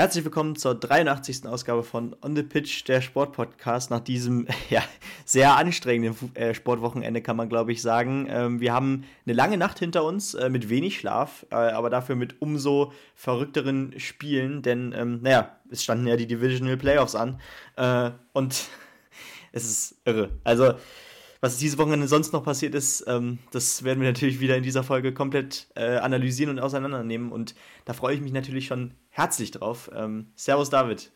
Herzlich willkommen zur 83. Ausgabe von On the Pitch, der Sportpodcast. Nach diesem ja, sehr anstrengenden äh, Sportwochenende kann man, glaube ich, sagen. Ähm, wir haben eine lange Nacht hinter uns äh, mit wenig Schlaf, äh, aber dafür mit umso verrückteren Spielen, denn, ähm, naja, es standen ja die Divisional Playoffs an und es ist irre. Also, was dieses Wochenende sonst noch passiert ist, ähm, das werden wir natürlich wieder in dieser Folge komplett analysieren und auseinandernehmen. Und da freue ich mich natürlich schon herzlich drauf. Ähm, servus, David.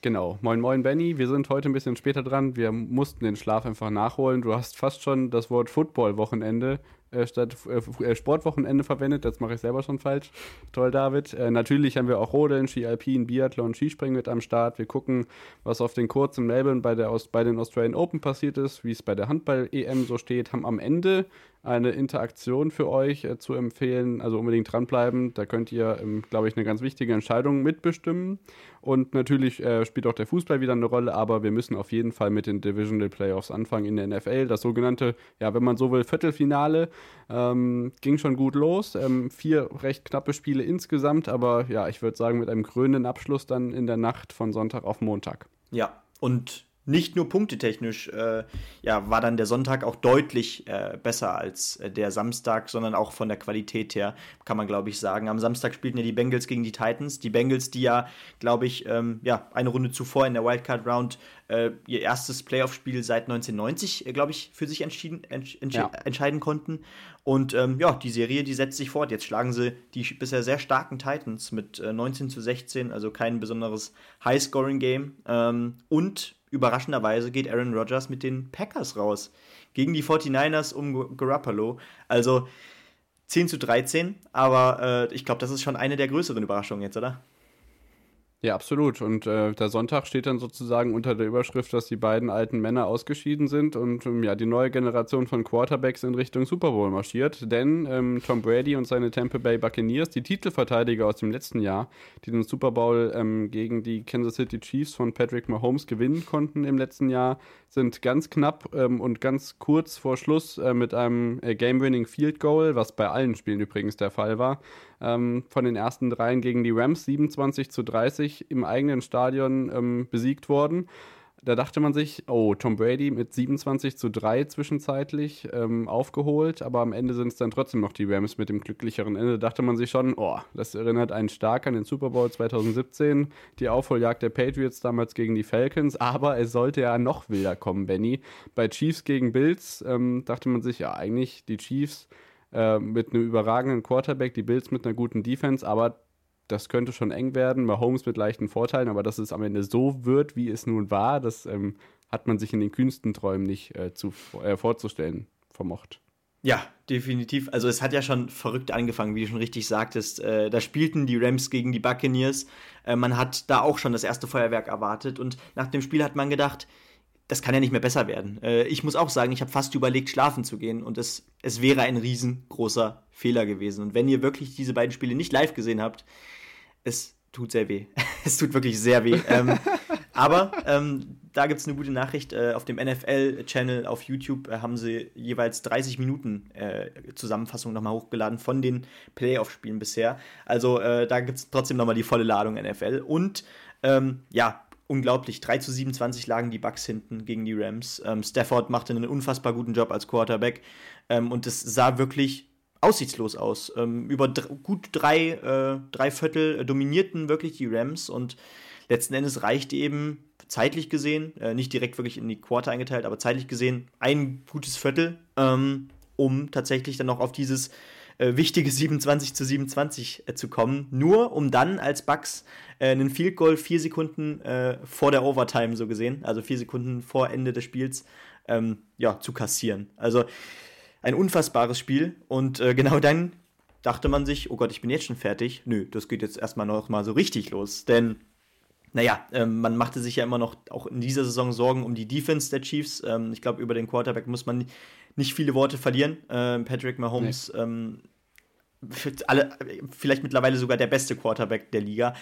Genau. Moin, moin, Benny. Wir sind heute ein bisschen später dran. Wir mussten den Schlaf einfach nachholen. Du hast fast schon das Wort Football-Wochenende äh, statt äh, äh, Sportwochenende verwendet. Das mache ich selber schon falsch. Toll, David. Äh, natürlich haben wir auch Rodeln, Ski Alpin, Biathlon, Skispringen mit am Start. Wir gucken, was auf den kurzen Melbourne bei, der, bei den Australian Open passiert ist, wie es bei der Handball-EM so steht. Haben am Ende eine Interaktion für euch äh, zu empfehlen. Also unbedingt dranbleiben. Da könnt ihr, ähm, glaube ich, eine ganz wichtige Entscheidung mitbestimmen. Und natürlich äh, spielt auch der Fußball wieder eine Rolle, aber wir müssen auf jeden Fall mit den Divisional Playoffs anfangen in der NFL. Das sogenannte, ja, wenn man so will, Viertelfinale ähm, ging schon gut los. Ähm, vier recht knappe Spiele insgesamt, aber ja, ich würde sagen, mit einem krönenden Abschluss dann in der Nacht von Sonntag auf Montag. Ja, und nicht nur punktetechnisch äh, ja, war dann der Sonntag auch deutlich äh, besser als äh, der Samstag, sondern auch von der Qualität her, kann man glaube ich sagen. Am Samstag spielten ja die Bengals gegen die Titans. Die Bengals, die ja, glaube ich, ähm, ja, eine Runde zuvor in der Wildcard Round äh, ihr erstes Playoff-Spiel seit 1990, äh, glaube ich, für sich entschieden, entsch entsch ja. entscheiden konnten. Und ähm, ja, die Serie, die setzt sich fort. Jetzt schlagen sie die bisher sehr starken Titans mit 19 äh, zu 16, also kein besonderes High-Scoring-Game. Ähm, und überraschenderweise geht Aaron Rodgers mit den Packers raus. Gegen die 49ers um Garoppolo. Also 10 zu 13, aber äh, ich glaube, das ist schon eine der größeren Überraschungen jetzt, oder? Ja, absolut. Und äh, der Sonntag steht dann sozusagen unter der Überschrift, dass die beiden alten Männer ausgeschieden sind und ähm, ja, die neue Generation von Quarterbacks in Richtung Super Bowl marschiert. Denn ähm, Tom Brady und seine Tampa Bay Buccaneers, die Titelverteidiger aus dem letzten Jahr, die den Super Bowl ähm, gegen die Kansas City Chiefs von Patrick Mahomes gewinnen konnten im letzten Jahr, sind ganz knapp ähm, und ganz kurz vor Schluss äh, mit einem äh, Game-Winning Field Goal, was bei allen Spielen übrigens der Fall war, ähm, von den ersten dreien gegen die Rams 27 zu 30 im eigenen Stadion ähm, besiegt worden. Da dachte man sich, oh, Tom Brady mit 27 zu 3 zwischenzeitlich ähm, aufgeholt, aber am Ende sind es dann trotzdem noch die Rams mit dem glücklicheren Ende. Da dachte man sich schon, oh, das erinnert einen stark an den Super Bowl 2017, die Aufholjagd der Patriots damals gegen die Falcons, aber es sollte ja noch wilder kommen, Benny. Bei Chiefs gegen Bills ähm, dachte man sich, ja, eigentlich die Chiefs äh, mit einem überragenden Quarterback, die Bills mit einer guten Defense, aber das könnte schon eng werden. Mahomes mit leichten Vorteilen, aber dass es am Ende so wird, wie es nun war, das ähm, hat man sich in den kühnsten Träumen nicht äh, zu, äh, vorzustellen vermocht. Ja, definitiv. Also es hat ja schon verrückt angefangen, wie du schon richtig sagtest. Äh, da spielten die Rams gegen die Buccaneers. Äh, man hat da auch schon das erste Feuerwerk erwartet und nach dem Spiel hat man gedacht, das kann ja nicht mehr besser werden. Äh, ich muss auch sagen, ich habe fast überlegt, schlafen zu gehen und es, es wäre ein riesengroßer Fehler gewesen. Und wenn ihr wirklich diese beiden Spiele nicht live gesehen habt, es tut sehr weh. es tut wirklich sehr weh. ähm, aber ähm, da gibt es eine gute Nachricht. Äh, auf dem NFL-Channel auf YouTube äh, haben sie jeweils 30 Minuten äh, Zusammenfassung nochmal hochgeladen von den Playoff-Spielen bisher. Also äh, da gibt es trotzdem nochmal die volle Ladung NFL. Und ähm, ja, unglaublich. 3 zu 27 lagen die Bucks hinten gegen die Rams. Ähm, Stafford machte einen unfassbar guten Job als Quarterback ähm, und es sah wirklich aussichtslos aus. Ähm, über gut drei, äh, drei Viertel dominierten wirklich die Rams und letzten Endes reichte eben zeitlich gesehen, äh, nicht direkt wirklich in die Quarter eingeteilt, aber zeitlich gesehen ein gutes Viertel, ähm, um tatsächlich dann noch auf dieses äh, wichtige 27 zu 27 äh, zu kommen, nur um dann als Bucks äh, einen Field Goal vier Sekunden äh, vor der Overtime so gesehen, also vier Sekunden vor Ende des Spiels, ähm, ja, zu kassieren. Also ein unfassbares Spiel und äh, genau dann dachte man sich, oh Gott, ich bin jetzt schon fertig. Nö, das geht jetzt erstmal noch mal so richtig los, denn naja, ähm, man machte sich ja immer noch auch in dieser Saison Sorgen um die Defense der Chiefs. Ähm, ich glaube, über den Quarterback muss man nicht viele Worte verlieren. Ähm, Patrick Mahomes nee. ähm, alle, vielleicht mittlerweile sogar der beste Quarterback der Liga.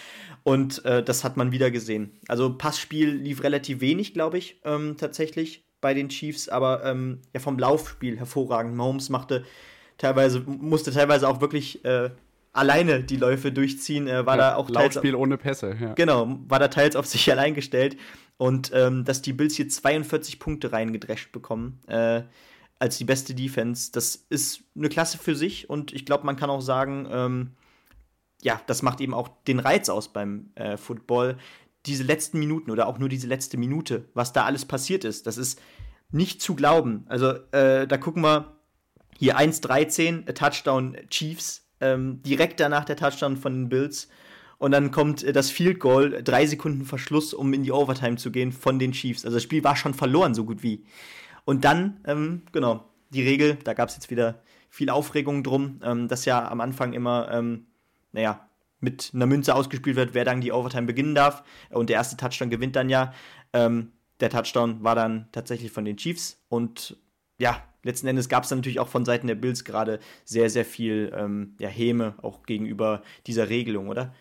Und äh, das hat man wieder gesehen. Also Passspiel lief relativ wenig, glaube ich, ähm, tatsächlich bei den Chiefs, aber ähm, ja, vom Laufspiel hervorragend. Mahomes machte teilweise, musste teilweise auch wirklich äh, alleine die Läufe durchziehen. Äh, war ja, da auch Laufspiel teils, ohne Pässe, ja. Genau, war da teils auf sich allein gestellt. Und ähm, dass die Bills hier 42 Punkte reingedrescht bekommen, äh, als die beste Defense, das ist eine Klasse für sich und ich glaube, man kann auch sagen, ähm, ja, das macht eben auch den Reiz aus beim äh, Football. Diese letzten Minuten oder auch nur diese letzte Minute, was da alles passiert ist, das ist nicht zu glauben. Also äh, da gucken wir hier 1-13, Touchdown Chiefs, ähm, direkt danach der Touchdown von den Bills. Und dann kommt äh, das Field Goal, drei Sekunden Verschluss, um in die Overtime zu gehen von den Chiefs. Also das Spiel war schon verloren, so gut wie. Und dann, ähm, genau, die Regel, da gab es jetzt wieder viel Aufregung drum, ähm, dass ja am Anfang immer, ähm, naja, mit einer Münze ausgespielt wird, wer dann die Overtime beginnen darf. Und der erste Touchdown gewinnt dann ja. Ähm, der Touchdown war dann tatsächlich von den Chiefs. Und ja, letzten Endes gab es dann natürlich auch von Seiten der Bills gerade sehr, sehr viel ähm, ja, Häme auch gegenüber dieser Regelung, oder?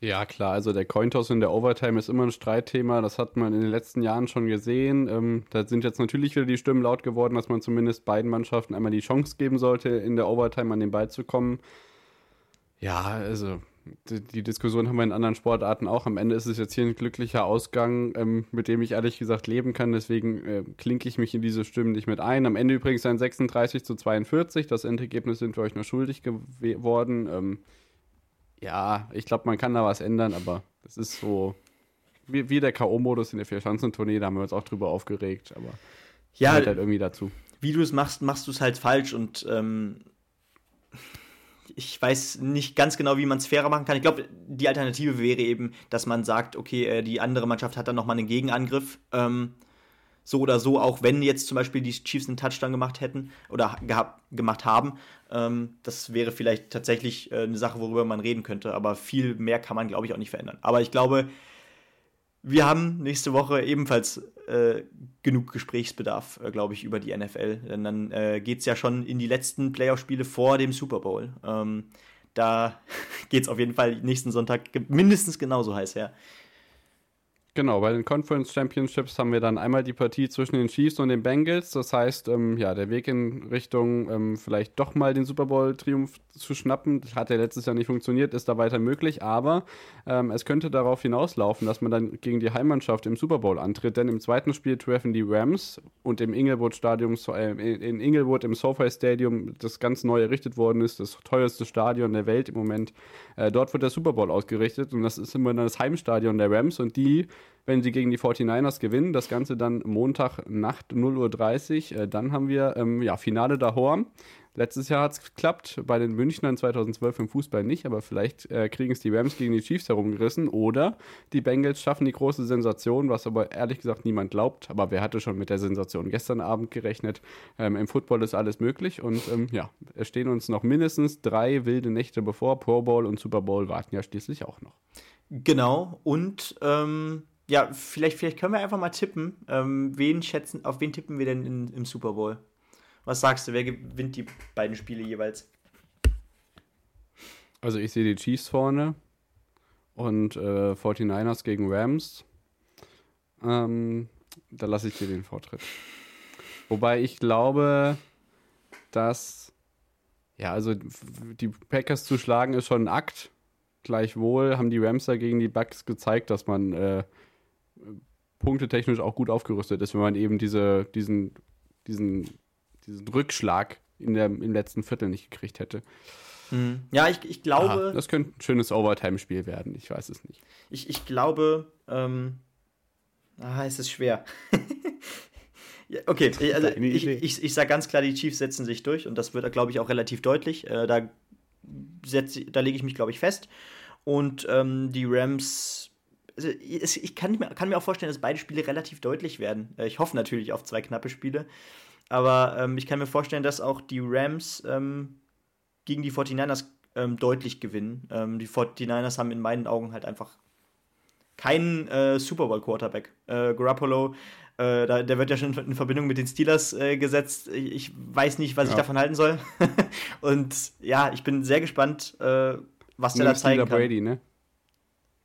Ja, klar, also der Cointoss in der Overtime ist immer ein Streitthema, das hat man in den letzten Jahren schon gesehen. Ähm, da sind jetzt natürlich wieder die Stimmen laut geworden, dass man zumindest beiden Mannschaften einmal die Chance geben sollte, in der Overtime an den Ball zu kommen. Ja, also die, Diskussion haben wir in anderen Sportarten auch. Am Ende ist es jetzt hier ein glücklicher Ausgang, ähm, mit dem ich ehrlich gesagt leben kann. Deswegen äh, klinke ich mich in diese Stimmen nicht mit ein. Am Ende übrigens ein 36 zu 42. Das Endergebnis sind wir euch noch schuldig geworden. Ähm, ja, ich glaube, man kann da was ändern, aber das ist so wie, wie der K.O.-Modus in der Vier-Schanzentournee, da haben wir uns auch drüber aufgeregt, aber ja, halt irgendwie dazu. Wie du es machst, machst du es halt falsch und ähm, ich weiß nicht ganz genau, wie man es fairer machen kann. Ich glaube, die Alternative wäre eben, dass man sagt, okay, äh, die andere Mannschaft hat dann nochmal einen Gegenangriff. Ähm, so oder so, auch wenn jetzt zum Beispiel die Chiefs einen Touchdown gemacht hätten oder gehabt, gemacht haben. Ähm, das wäre vielleicht tatsächlich äh, eine Sache, worüber man reden könnte. Aber viel mehr kann man, glaube ich, auch nicht verändern. Aber ich glaube, wir haben nächste Woche ebenfalls äh, genug Gesprächsbedarf, äh, glaube ich, über die NFL. Denn dann äh, geht es ja schon in die letzten Playoff-Spiele vor dem Super Bowl. Ähm, da geht es auf jeden Fall nächsten Sonntag mindestens genauso heiß her. Genau, bei den Conference Championships haben wir dann einmal die Partie zwischen den Chiefs und den Bengals. Das heißt, ähm, ja, der Weg in Richtung ähm, vielleicht doch mal den Super Bowl-Triumph zu schnappen, das hat ja letztes Jahr nicht funktioniert, ist da weiter möglich. Aber ähm, es könnte darauf hinauslaufen, dass man dann gegen die Heimmannschaft im Super Bowl antritt. Denn im zweiten Spiel treffen die Rams und im Inglewood Stadium, äh, in Inglewood im SoFi Stadium, das ganz neu errichtet worden ist, das teuerste Stadion der Welt im Moment. Äh, dort wird der Super Bowl ausgerichtet und das ist immer das Heimstadion der Rams und die wenn sie gegen die 49ers gewinnen. Das Ganze dann Montag Nacht 0.30 Uhr. Äh, dann haben wir ähm, ja, Finale daheim. Letztes Jahr hat es geklappt, bei den Münchnern 2012 im Fußball nicht, aber vielleicht äh, kriegen es die Rams gegen die Chiefs herumgerissen oder die Bengals schaffen die große Sensation, was aber ehrlich gesagt niemand glaubt. Aber wer hatte schon mit der Sensation gestern Abend gerechnet? Ähm, Im Football ist alles möglich und ähm, ja, es stehen uns noch mindestens drei wilde Nächte bevor. Pro Bowl und Super Bowl warten ja schließlich auch noch. Genau, und ähm, ja, vielleicht, vielleicht können wir einfach mal tippen. Ähm, wen schätzen, auf wen tippen wir denn in, im Super Bowl? Was sagst du, wer gewinnt die beiden Spiele jeweils? Also ich sehe die Chiefs vorne und äh, 49ers gegen Rams. Ähm, da lasse ich dir den Vortritt. Wobei ich glaube, dass ja, also die Packers zu schlagen ist schon ein Akt. Gleichwohl haben die Rams dagegen die Bucks gezeigt, dass man äh, punktetechnisch auch gut aufgerüstet ist, wenn man eben diese, diesen, diesen, diesen Rückschlag in der, im letzten Viertel nicht gekriegt hätte. Mhm. Ja, ich, ich glaube. Aha, das könnte ein schönes Overtime-Spiel werden, ich weiß es nicht. Ich, ich glaube, ähm, ah, es ist schwer. okay, also ich, ich, ich sage ganz klar, die Chiefs setzen sich durch und das wird, glaube ich, auch relativ deutlich. Äh, da da lege ich mich, glaube ich, fest. Und ähm, die Rams also ich kann mir, kann mir auch vorstellen, dass beide Spiele relativ deutlich werden. Äh, ich hoffe natürlich auf zwei knappe Spiele. Aber ähm, ich kann mir vorstellen, dass auch die Rams ähm, gegen die 49ers ähm, deutlich gewinnen. Ähm, die 49ers haben in meinen Augen halt einfach keinen äh, Super Bowl Quarterback. Äh, Garoppolo, äh, da, der wird ja schon in Verbindung mit den Steelers äh, gesetzt. Ich, weiß nicht, was ja. ich davon halten soll. Und ja, ich bin sehr gespannt, äh, was der da zeigen kann. Brady, ne?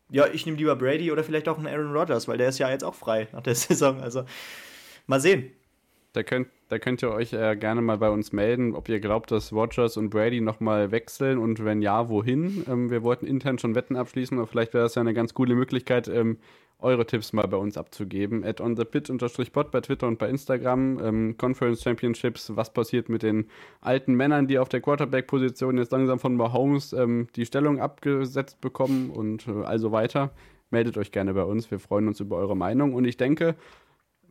Ja, ich nehme lieber Brady oder vielleicht auch einen Aaron Rodgers, weil der ist ja jetzt auch frei nach der Saison. Also mal sehen. Da könnt, da könnt ihr euch äh, gerne mal bei uns melden, ob ihr glaubt, dass Rodgers und Brady nochmal wechseln und wenn ja, wohin. Ähm, wir wollten intern schon Wetten abschließen, aber vielleicht wäre das ja eine ganz coole Möglichkeit, ähm, eure Tipps mal bei uns abzugeben. At on the pit pod bei Twitter und bei Instagram. Ähm, Conference Championships, was passiert mit den alten Männern, die auf der Quarterback-Position jetzt langsam von Mahomes ähm, die Stellung abgesetzt bekommen und äh, also weiter. Meldet euch gerne bei uns, wir freuen uns über eure Meinung und ich denke,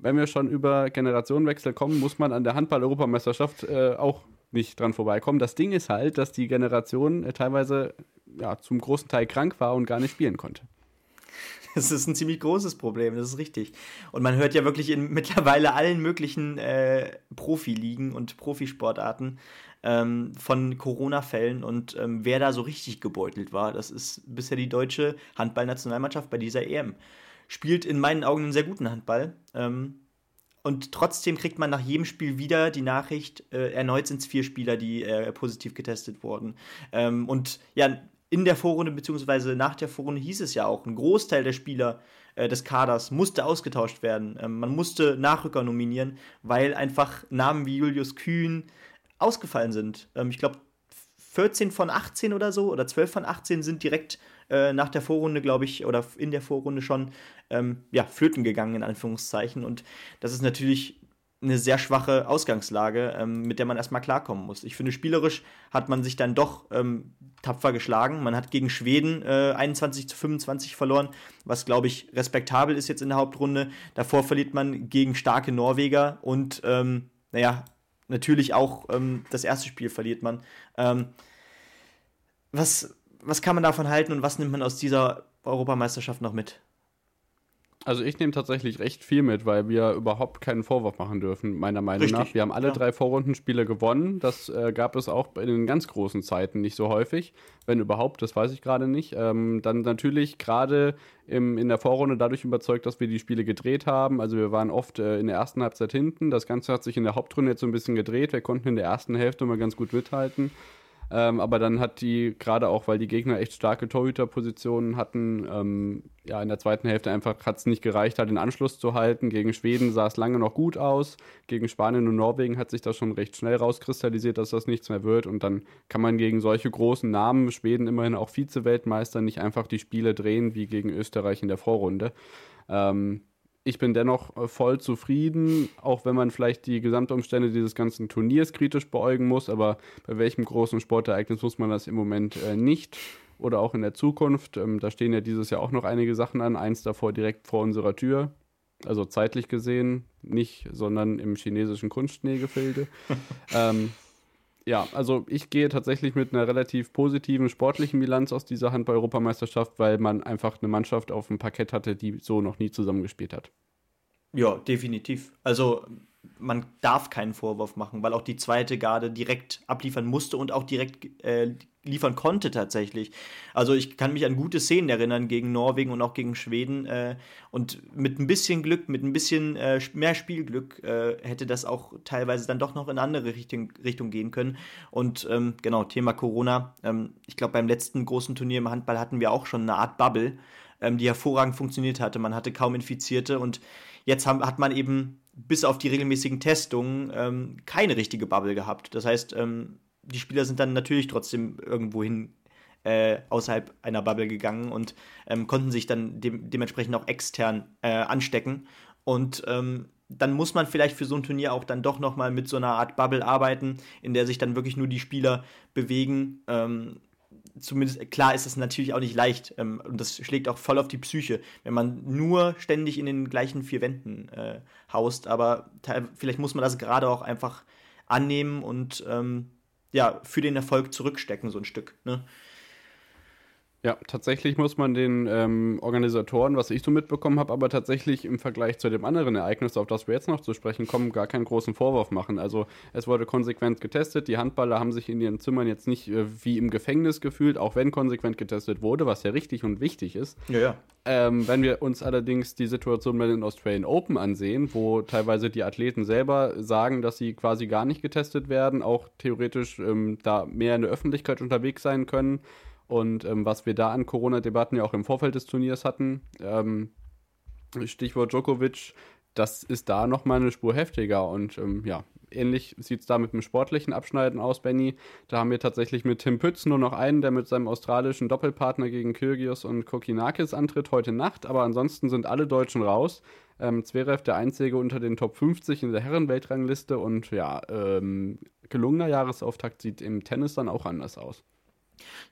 wenn wir schon über Generationenwechsel kommen, muss man an der Handball-Europameisterschaft äh, auch nicht dran vorbeikommen. Das Ding ist halt, dass die Generation äh, teilweise ja, zum großen Teil krank war und gar nicht spielen konnte. Das ist ein ziemlich großes Problem, das ist richtig. Und man hört ja wirklich in mittlerweile allen möglichen äh, Profiligen und Profisportarten ähm, von Corona-Fällen und ähm, wer da so richtig gebeutelt war, das ist bisher die deutsche Handballnationalmannschaft bei dieser EM spielt in meinen Augen einen sehr guten Handball. Ähm, und trotzdem kriegt man nach jedem Spiel wieder die Nachricht, äh, erneut sind es vier Spieler, die äh, positiv getestet wurden. Ähm, und ja, in der Vorrunde beziehungsweise nach der Vorrunde hieß es ja auch, ein Großteil der Spieler äh, des Kaders musste ausgetauscht werden. Ähm, man musste Nachrücker nominieren, weil einfach Namen wie Julius Kühn ausgefallen sind. Ähm, ich glaube, 14 von 18 oder so oder 12 von 18 sind direkt äh, nach der Vorrunde, glaube ich, oder in der Vorrunde schon, ähm, ja, flöten gegangen, in Anführungszeichen. Und das ist natürlich eine sehr schwache Ausgangslage, ähm, mit der man erstmal klarkommen muss. Ich finde, spielerisch hat man sich dann doch ähm, tapfer geschlagen. Man hat gegen Schweden äh, 21 zu 25 verloren, was, glaube ich, respektabel ist jetzt in der Hauptrunde. Davor verliert man gegen starke Norweger und, ähm, naja, natürlich auch ähm, das erste Spiel verliert man. Ähm, was, was kann man davon halten und was nimmt man aus dieser Europameisterschaft noch mit? Also ich nehme tatsächlich recht viel mit, weil wir überhaupt keinen Vorwurf machen dürfen, meiner Meinung Richtig, nach. Wir haben alle ja. drei Vorrundenspiele gewonnen. Das äh, gab es auch in den ganz großen Zeiten nicht so häufig. Wenn überhaupt, das weiß ich gerade nicht. Ähm, dann natürlich gerade in der Vorrunde dadurch überzeugt, dass wir die Spiele gedreht haben. Also wir waren oft äh, in der ersten Halbzeit hinten. Das Ganze hat sich in der Hauptrunde jetzt so ein bisschen gedreht. Wir konnten in der ersten Hälfte mal ganz gut mithalten. Ähm, aber dann hat die, gerade auch weil die Gegner echt starke Torhüterpositionen hatten, ähm, ja, in der zweiten Hälfte einfach hat es nicht gereicht, halt den Anschluss zu halten. Gegen Schweden sah es lange noch gut aus. Gegen Spanien und Norwegen hat sich das schon recht schnell rauskristallisiert, dass das nichts mehr wird. Und dann kann man gegen solche großen Namen, Schweden immerhin auch Vize-Weltmeister, nicht einfach die Spiele drehen wie gegen Österreich in der Vorrunde. Ähm, ich bin dennoch äh, voll zufrieden, auch wenn man vielleicht die Gesamtumstände dieses ganzen Turniers kritisch beäugen muss. Aber bei welchem großen Sportereignis muss man das im Moment äh, nicht? Oder auch in der Zukunft. Ähm, da stehen ja dieses Jahr auch noch einige Sachen an. Eins davor direkt vor unserer Tür. Also zeitlich gesehen nicht, sondern im chinesischen Kunstschneegefilde. ähm, ja, also ich gehe tatsächlich mit einer relativ positiven sportlichen Bilanz aus dieser Handball-Europameisterschaft, weil man einfach eine Mannschaft auf dem Parkett hatte, die so noch nie zusammengespielt hat. Ja, definitiv. Also man darf keinen Vorwurf machen, weil auch die zweite Garde direkt abliefern musste und auch direkt äh, liefern konnte tatsächlich. Also ich kann mich an gute Szenen erinnern gegen Norwegen und auch gegen Schweden. Äh, und mit ein bisschen Glück, mit ein bisschen äh, mehr Spielglück äh, hätte das auch teilweise dann doch noch in andere Richtung, Richtung gehen können. Und ähm, genau, Thema Corona. Ähm, ich glaube, beim letzten großen Turnier im Handball hatten wir auch schon eine Art Bubble, ähm, die hervorragend funktioniert hatte. Man hatte kaum Infizierte und jetzt haben, hat man eben bis auf die regelmäßigen Testungen ähm, keine richtige Bubble gehabt. Das heißt, ähm, die Spieler sind dann natürlich trotzdem irgendwohin äh, außerhalb einer Bubble gegangen und ähm, konnten sich dann de dementsprechend auch extern äh, anstecken. Und ähm, dann muss man vielleicht für so ein Turnier auch dann doch nochmal mit so einer Art Bubble arbeiten, in der sich dann wirklich nur die Spieler bewegen. Zumindest klar ist es natürlich auch nicht leicht ähm, und das schlägt auch voll auf die Psyche, wenn man nur ständig in den gleichen vier Wänden äh, haust. Aber vielleicht muss man das gerade auch einfach annehmen und ähm, ja für den Erfolg zurückstecken so ein Stück. Ne? Ja, tatsächlich muss man den ähm, Organisatoren, was ich so mitbekommen habe, aber tatsächlich im Vergleich zu dem anderen Ereignis, auf das wir jetzt noch zu sprechen kommen, gar keinen großen Vorwurf machen. Also es wurde konsequent getestet, die Handballer haben sich in ihren Zimmern jetzt nicht äh, wie im Gefängnis gefühlt, auch wenn konsequent getestet wurde, was ja richtig und wichtig ist. Ja, ja. Ähm, wenn wir uns allerdings die Situation bei den Australian Open ansehen, wo teilweise die Athleten selber sagen, dass sie quasi gar nicht getestet werden, auch theoretisch ähm, da mehr in der Öffentlichkeit unterwegs sein können, und ähm, was wir da an Corona-Debatten ja auch im Vorfeld des Turniers hatten, ähm, Stichwort Djokovic, das ist da nochmal eine Spur heftiger. Und ähm, ja, ähnlich sieht es da mit dem sportlichen Abschneiden aus, Benny. Da haben wir tatsächlich mit Tim Pütz nur noch einen, der mit seinem australischen Doppelpartner gegen Kyrgios und Kokinakis antritt heute Nacht. Aber ansonsten sind alle Deutschen raus. Ähm, Zverev der einzige unter den Top 50 in der Herrenweltrangliste. Und ja, ähm, gelungener Jahresauftakt sieht im Tennis dann auch anders aus.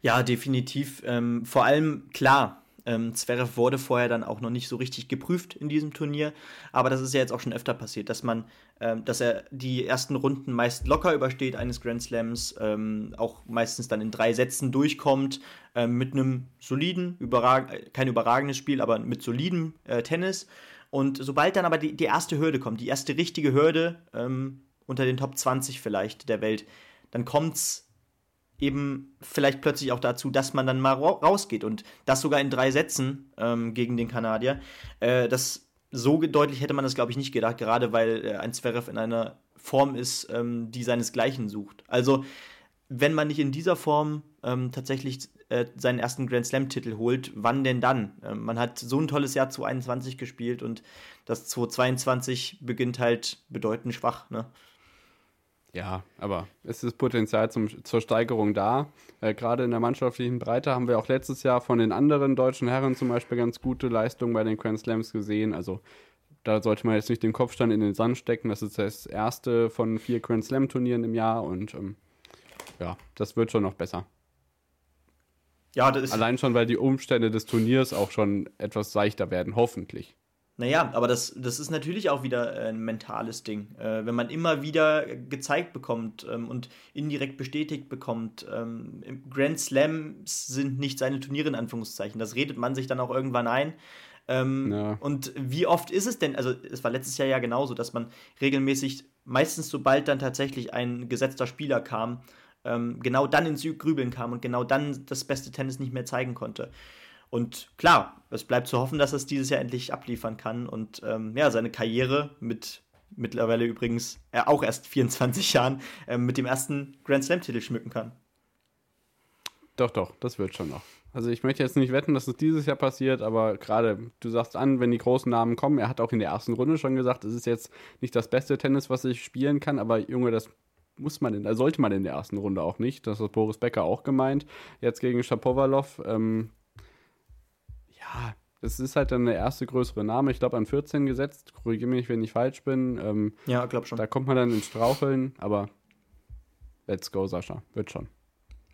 Ja, definitiv. Ähm, vor allem, klar, ähm, Zverev wurde vorher dann auch noch nicht so richtig geprüft in diesem Turnier, aber das ist ja jetzt auch schon öfter passiert, dass man, ähm, dass er die ersten Runden meist locker übersteht eines Grand Slams, ähm, auch meistens dann in drei Sätzen durchkommt, ähm, mit einem soliden, überrag kein überragendes Spiel, aber mit solidem äh, Tennis. Und sobald dann aber die, die erste Hürde kommt, die erste richtige Hürde ähm, unter den Top 20 vielleicht der Welt, dann kommt es eben vielleicht plötzlich auch dazu, dass man dann mal rausgeht und das sogar in drei Sätzen ähm, gegen den Kanadier. Äh, das so deutlich hätte man das, glaube ich, nicht gedacht, gerade weil äh, ein Zverev in einer Form ist, ähm, die seinesgleichen sucht. Also, wenn man nicht in dieser Form ähm, tatsächlich äh, seinen ersten Grand Slam-Titel holt, wann denn dann? Ähm, man hat so ein tolles Jahr 2021 gespielt und das 2022 beginnt halt bedeutend schwach. Ne? Ja, aber es ist Potenzial zum, zur Steigerung da. Äh, Gerade in der mannschaftlichen Breite haben wir auch letztes Jahr von den anderen deutschen Herren zum Beispiel ganz gute Leistungen bei den Grand Slams gesehen. Also da sollte man jetzt nicht den Kopfstand in den Sand stecken. Das ist das erste von vier Grand Slam Turnieren im Jahr und ähm, ja, das wird schon noch besser. Ja, das ist Allein schon, weil die Umstände des Turniers auch schon etwas seichter werden, hoffentlich. Naja, aber das, das ist natürlich auch wieder äh, ein mentales Ding. Äh, wenn man immer wieder gezeigt bekommt ähm, und indirekt bestätigt bekommt, ähm, Grand Slams sind nicht seine Turniere in Anführungszeichen. Das redet man sich dann auch irgendwann ein. Ähm, ja. Und wie oft ist es denn, also es war letztes Jahr ja genauso, dass man regelmäßig, meistens sobald dann tatsächlich ein gesetzter Spieler kam, ähm, genau dann ins Grübeln kam und genau dann das beste Tennis nicht mehr zeigen konnte. Und klar, es bleibt zu hoffen, dass er es dieses Jahr endlich abliefern kann und ähm, ja, seine Karriere mit mittlerweile übrigens äh, auch erst 24 Jahren äh, mit dem ersten Grand Slam-Titel schmücken kann. Doch, doch, das wird schon noch. Also ich möchte jetzt nicht wetten, dass es dieses Jahr passiert, aber gerade, du sagst an, wenn die großen Namen kommen, er hat auch in der ersten Runde schon gesagt, es ist jetzt nicht das beste Tennis, was ich spielen kann, aber Junge, das muss man in, sollte man in der ersten Runde auch nicht. Das hat Boris Becker auch gemeint. Jetzt gegen Shapovalov, ähm, ja, es ist halt dann der erste größere Name, ich glaube an 14 gesetzt. Korrigiere mich, wenn ich falsch bin. Ähm, ja, glaub schon. Da kommt man dann ins Straucheln, aber let's go, Sascha. Wird schon.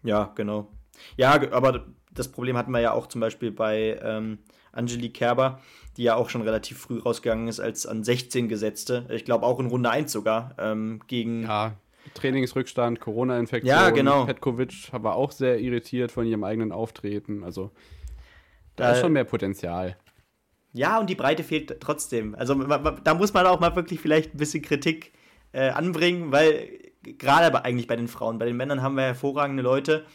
Ja, genau. Ja, aber das Problem hatten wir ja auch zum Beispiel bei ähm, Angelique Kerber, die ja auch schon relativ früh rausgegangen ist als an 16 gesetzte. Ich glaube auch in Runde 1 sogar ähm, gegen. Ja, Trainingsrückstand, Corona-Infektion. Ja, genau. Petkovic war auch sehr irritiert von ihrem eigenen Auftreten. Also da ist schon mehr Potenzial. Ja, und die Breite fehlt trotzdem. Also da muss man auch mal wirklich vielleicht ein bisschen Kritik äh, anbringen, weil gerade eigentlich bei den Frauen, bei den Männern haben wir hervorragende Leute,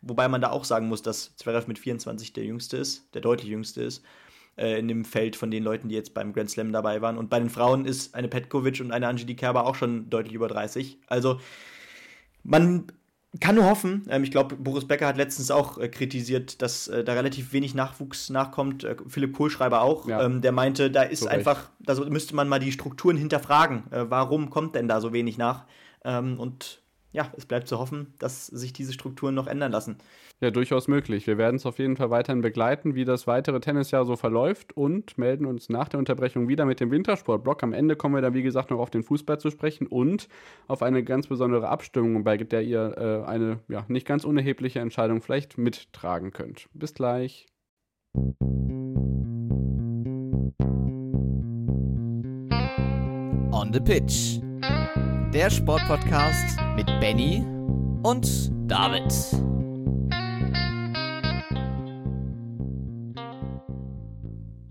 wobei man da auch sagen muss, dass Zverev mit 24 der jüngste ist, der deutlich jüngste ist, äh, in dem Feld von den Leuten, die jetzt beim Grand Slam dabei waren. Und bei den Frauen ist eine Petkovic und eine Angelique Kerber auch schon deutlich über 30. Also man kann nur hoffen. Ähm, ich glaube, Boris Becker hat letztens auch äh, kritisiert, dass äh, da relativ wenig Nachwuchs nachkommt. Äh, Philipp Kohlschreiber auch. Ja. Ähm, der meinte, da ist so einfach, da müsste man mal die Strukturen hinterfragen. Äh, warum kommt denn da so wenig nach? Ähm, und ja, es bleibt zu hoffen, dass sich diese Strukturen noch ändern lassen. Ja, durchaus möglich. Wir werden es auf jeden Fall weiterhin begleiten, wie das weitere Tennisjahr so verläuft und melden uns nach der Unterbrechung wieder mit dem Wintersportblock. Am Ende kommen wir dann, wie gesagt, noch auf den Fußball zu sprechen und auf eine ganz besondere Abstimmung, bei der ihr äh, eine ja, nicht ganz unerhebliche Entscheidung vielleicht mittragen könnt. Bis gleich. On the Pitch. Der Sportpodcast mit Benny und David.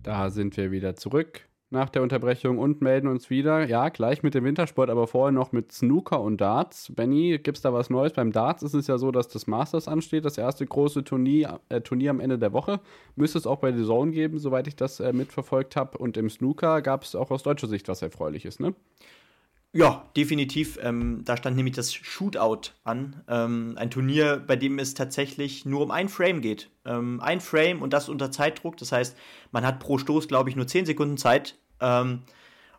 Da sind wir wieder zurück nach der Unterbrechung und melden uns wieder. Ja, gleich mit dem Wintersport, aber vorher noch mit Snooker und Darts. Benny, gibt es da was Neues? Beim Darts ist es ja so, dass das Masters ansteht, das erste große Turnier, äh, Turnier am Ende der Woche. Müsste es auch bei The Zone geben, soweit ich das äh, mitverfolgt habe. Und im Snooker gab es auch aus deutscher Sicht was Erfreuliches, ne? Ja, definitiv. Ähm, da stand nämlich das Shootout an. Ähm, ein Turnier, bei dem es tatsächlich nur um ein Frame geht. Ähm, ein Frame und das unter Zeitdruck. Das heißt, man hat pro Stoß, glaube ich, nur 10 Sekunden Zeit. Ähm,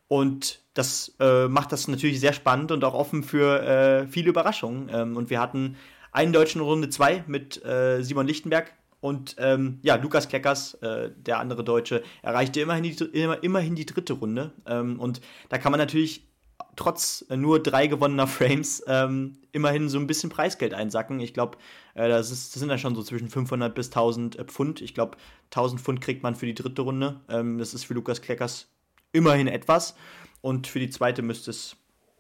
und das äh, macht das natürlich sehr spannend und auch offen für äh, viele Überraschungen. Ähm, und wir hatten einen deutschen Runde 2 mit äh, Simon Lichtenberg. Und ähm, ja, Lukas Kleckers, äh, der andere Deutsche, erreichte immerhin die, immer, immerhin die dritte Runde. und da kann man natürlich trotz nur drei gewonnener Frames ähm, immerhin so ein bisschen Preisgeld einsacken. Ich glaube, äh, das, das sind ja schon so zwischen 500 bis 1000 äh, Pfund. Ich glaube, 1000 Pfund kriegt man für die dritte Runde. Ähm, das ist für Lukas Kleckers immerhin etwas. Und für die zweite müsste es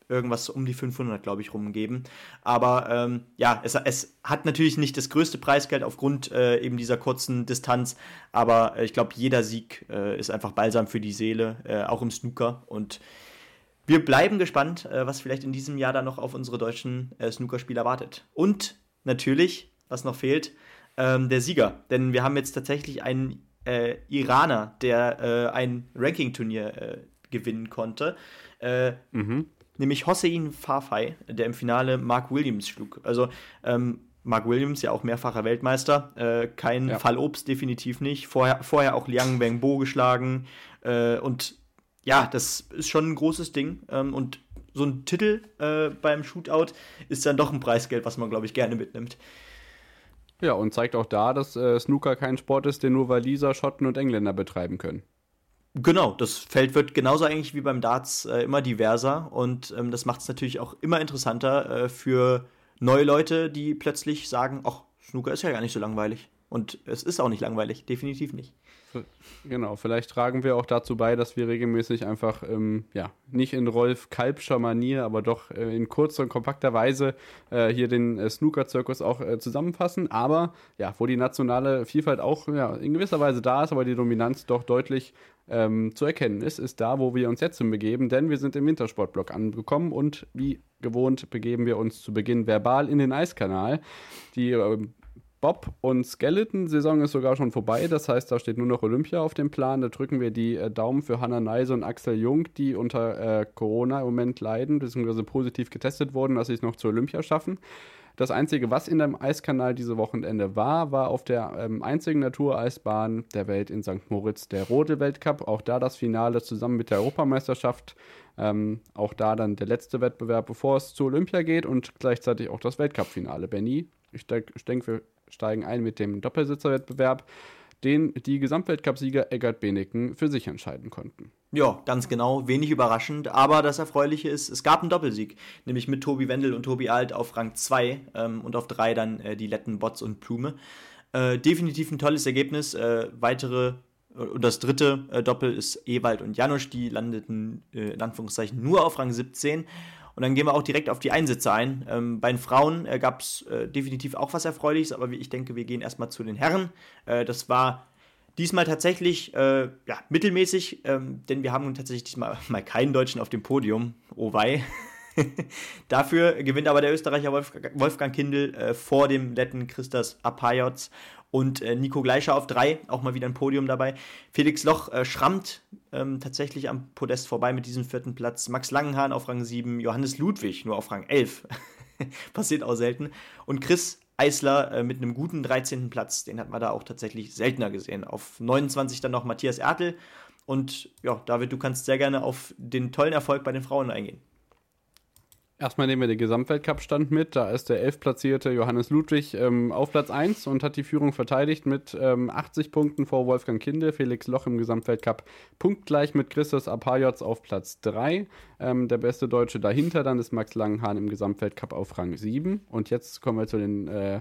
irgendwas um die 500, glaube ich, rumgeben. Aber ähm, ja, es, es, hat natürlich nicht das größte Preisgeld aufgrund äh, eben dieser kurzen Distanz. Aber äh, ich glaube, jeder Sieg äh, ist einfach balsam für die Seele, äh, auch im Snooker. Und wir bleiben gespannt, äh, was vielleicht in diesem Jahr dann noch auf unsere deutschen äh, Snookerspieler wartet. Und natürlich, was noch fehlt, ähm, der Sieger. Denn wir haben jetzt tatsächlich einen äh, Iraner, der äh, ein Ranking-Turnier äh, gewinnen konnte. Mhm. Nämlich Hossein Farfai, der im Finale Mark Williams schlug. Also ähm, Mark Williams, ja auch mehrfacher Weltmeister, kein ja. Fallobst, definitiv nicht. Vorher, vorher auch Liang Wengbo geschlagen und ja, das ist schon ein großes Ding. Ähm, und so ein Titel äh, beim Shootout ist dann doch ein Preisgeld, was man, glaube ich, gerne mitnimmt. Ja, und zeigt auch da, dass äh, Snooker kein Sport ist, den nur Waliser, Schotten und Engländer betreiben können. Genau, das Feld wird genauso eigentlich wie beim Darts äh, immer diverser und ähm, das macht es natürlich auch immer interessanter äh, für neue Leute, die plötzlich sagen, ach, Snooker ist ja gar nicht so langweilig. Und es ist auch nicht langweilig, definitiv nicht. Genau, vielleicht tragen wir auch dazu bei, dass wir regelmäßig einfach, ähm, ja, nicht in Rolf Kalbscher Manier, aber doch äh, in kurzer und kompakter Weise äh, hier den äh, Snooker-Zirkus auch äh, zusammenfassen. Aber ja, wo die nationale Vielfalt auch ja, in gewisser Weise da ist, aber die Dominanz doch deutlich ähm, zu erkennen ist, ist da, wo wir uns jetzt hinbegeben, denn wir sind im Wintersportblock angekommen und wie gewohnt begeben wir uns zu Beginn verbal in den Eiskanal. Die ähm, Bob- und Skeleton-Saison ist sogar schon vorbei. Das heißt, da steht nur noch Olympia auf dem Plan. Da drücken wir die äh, Daumen für Hannah Neise und Axel Jung, die unter äh, Corona im Moment leiden, beziehungsweise positiv getestet wurden, dass sie es noch zur Olympia schaffen. Das Einzige, was in dem Eiskanal diese Wochenende war, war auf der ähm, einzigen Natureisbahn der Welt in St. Moritz der Rodel-Weltcup. Auch da das Finale zusammen mit der Europameisterschaft. Ähm, auch da dann der letzte Wettbewerb, bevor es zur Olympia geht und gleichzeitig auch das Weltcup-Finale. Benny, ich denke, denk, wir steigen ein mit dem Doppelsitzerwettbewerb, den die Gesamtweltcupsieger Eggert Beneken für sich entscheiden konnten. Ja, ganz genau, wenig überraschend, aber das Erfreuliche ist, es gab einen Doppelsieg, nämlich mit Tobi Wendel und Tobi Alt auf Rang 2 ähm, und auf 3 dann äh, die Letten Bots und Plume. Äh, definitiv ein tolles Ergebnis. Äh, weitere und das dritte äh, Doppel ist Ewald und Janusz, die landeten äh, in Anführungszeichen nur auf Rang 17 und dann gehen wir auch direkt auf die Einsätze ein. Ähm, bei den Frauen äh, gab es äh, definitiv auch was Erfreuliches, aber ich denke, wir gehen erstmal zu den Herren. Äh, das war diesmal tatsächlich äh, ja, mittelmäßig, ähm, denn wir haben tatsächlich diesmal mal keinen Deutschen auf dem Podium. Oh wei. Dafür gewinnt aber der Österreicher Wolfgang, Wolfgang Kindl äh, vor dem Letten Christas Apajots und äh, Nico Gleicher auf drei, auch mal wieder ein Podium dabei. Felix Loch äh, schrammt ähm, tatsächlich am Podest vorbei mit diesem vierten Platz. Max Langenhahn auf Rang 7, Johannes Ludwig nur auf Rang 11. Passiert auch selten. Und Chris Eisler äh, mit einem guten 13. Platz, den hat man da auch tatsächlich seltener gesehen. Auf 29 dann noch Matthias Ertel. Und ja, David, du kannst sehr gerne auf den tollen Erfolg bei den Frauen eingehen. Erstmal nehmen wir den Gesamtweltcup-Stand mit. Da ist der elfplatzierte Johannes Ludwig ähm, auf Platz 1 und hat die Führung verteidigt mit ähm, 80 Punkten vor Wolfgang Kinde. Felix Loch im Gesamtweltcup punktgleich mit Christus Apajots auf Platz 3. Ähm, der beste Deutsche dahinter dann ist Max Langenhahn im Gesamtweltcup auf Rang 7. Und jetzt kommen wir zu den äh,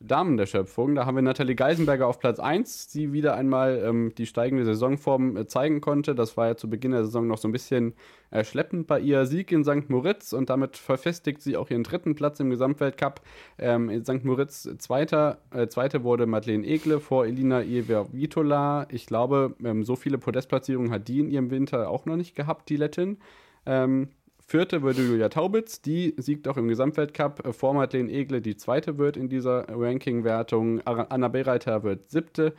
Damen der Schöpfung. Da haben wir Nathalie Geisenberger auf Platz 1, die wieder einmal ähm, die steigende Saisonform äh, zeigen konnte. Das war ja zu Beginn der Saison noch so ein bisschen äh, schleppend bei ihr. Sieg in St. Moritz und damit verfestigt sie auch ihren dritten Platz im Gesamtweltcup. Ähm, in St. Moritz Zweiter, äh, Zweite wurde Madeleine Egle vor Elina Ieva-Vitola. Ich glaube, ähm, so viele Podestplatzierungen hat die in ihrem Winter auch noch nicht gehabt, die Lettin. Ähm, Vierte würde Julia Taubitz, die siegt auch im Gesamtweltcup. Äh, vor Madeleine Egle die zweite wird in dieser Ranking-Wertung. Anna Bereiter wird siebte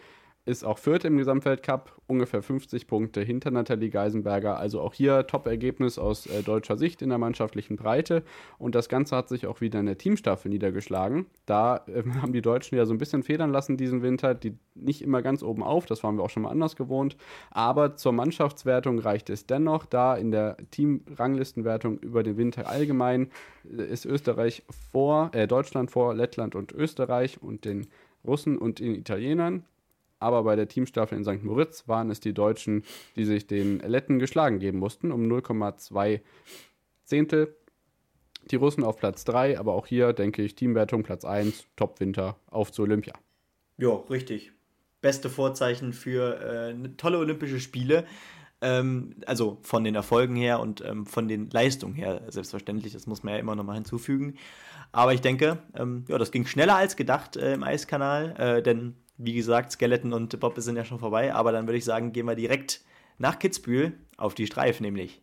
ist auch Vierte im Gesamtweltcup, ungefähr 50 Punkte hinter Nathalie Geisenberger. Also auch hier Top-Ergebnis aus äh, deutscher Sicht in der mannschaftlichen Breite. Und das Ganze hat sich auch wieder in der Teamstaffel niedergeschlagen. Da äh, haben die Deutschen ja so ein bisschen federn lassen diesen Winter, die nicht immer ganz oben auf, das waren wir auch schon mal anders gewohnt. Aber zur Mannschaftswertung reicht es dennoch. Da in der Teamranglistenwertung über den Winter allgemein äh, ist Österreich vor, äh, Deutschland vor Lettland und Österreich und den Russen und den Italienern aber bei der Teamstaffel in St. Moritz waren es die Deutschen, die sich den Letten geschlagen geben mussten, um 0,2 Zehntel. Die Russen auf Platz 3, aber auch hier denke ich Teamwertung Platz 1, Top-Winter, auf zu Olympia. Ja, richtig. Beste Vorzeichen für äh, tolle Olympische Spiele. Ähm, also von den Erfolgen her und ähm, von den Leistungen her, selbstverständlich, das muss man ja immer noch mal hinzufügen. Aber ich denke, ähm, ja, das ging schneller als gedacht äh, im Eiskanal, äh, denn wie gesagt, Skeleton und Bob sind ja schon vorbei, aber dann würde ich sagen, gehen wir direkt nach Kitzbühel auf die Streif nämlich.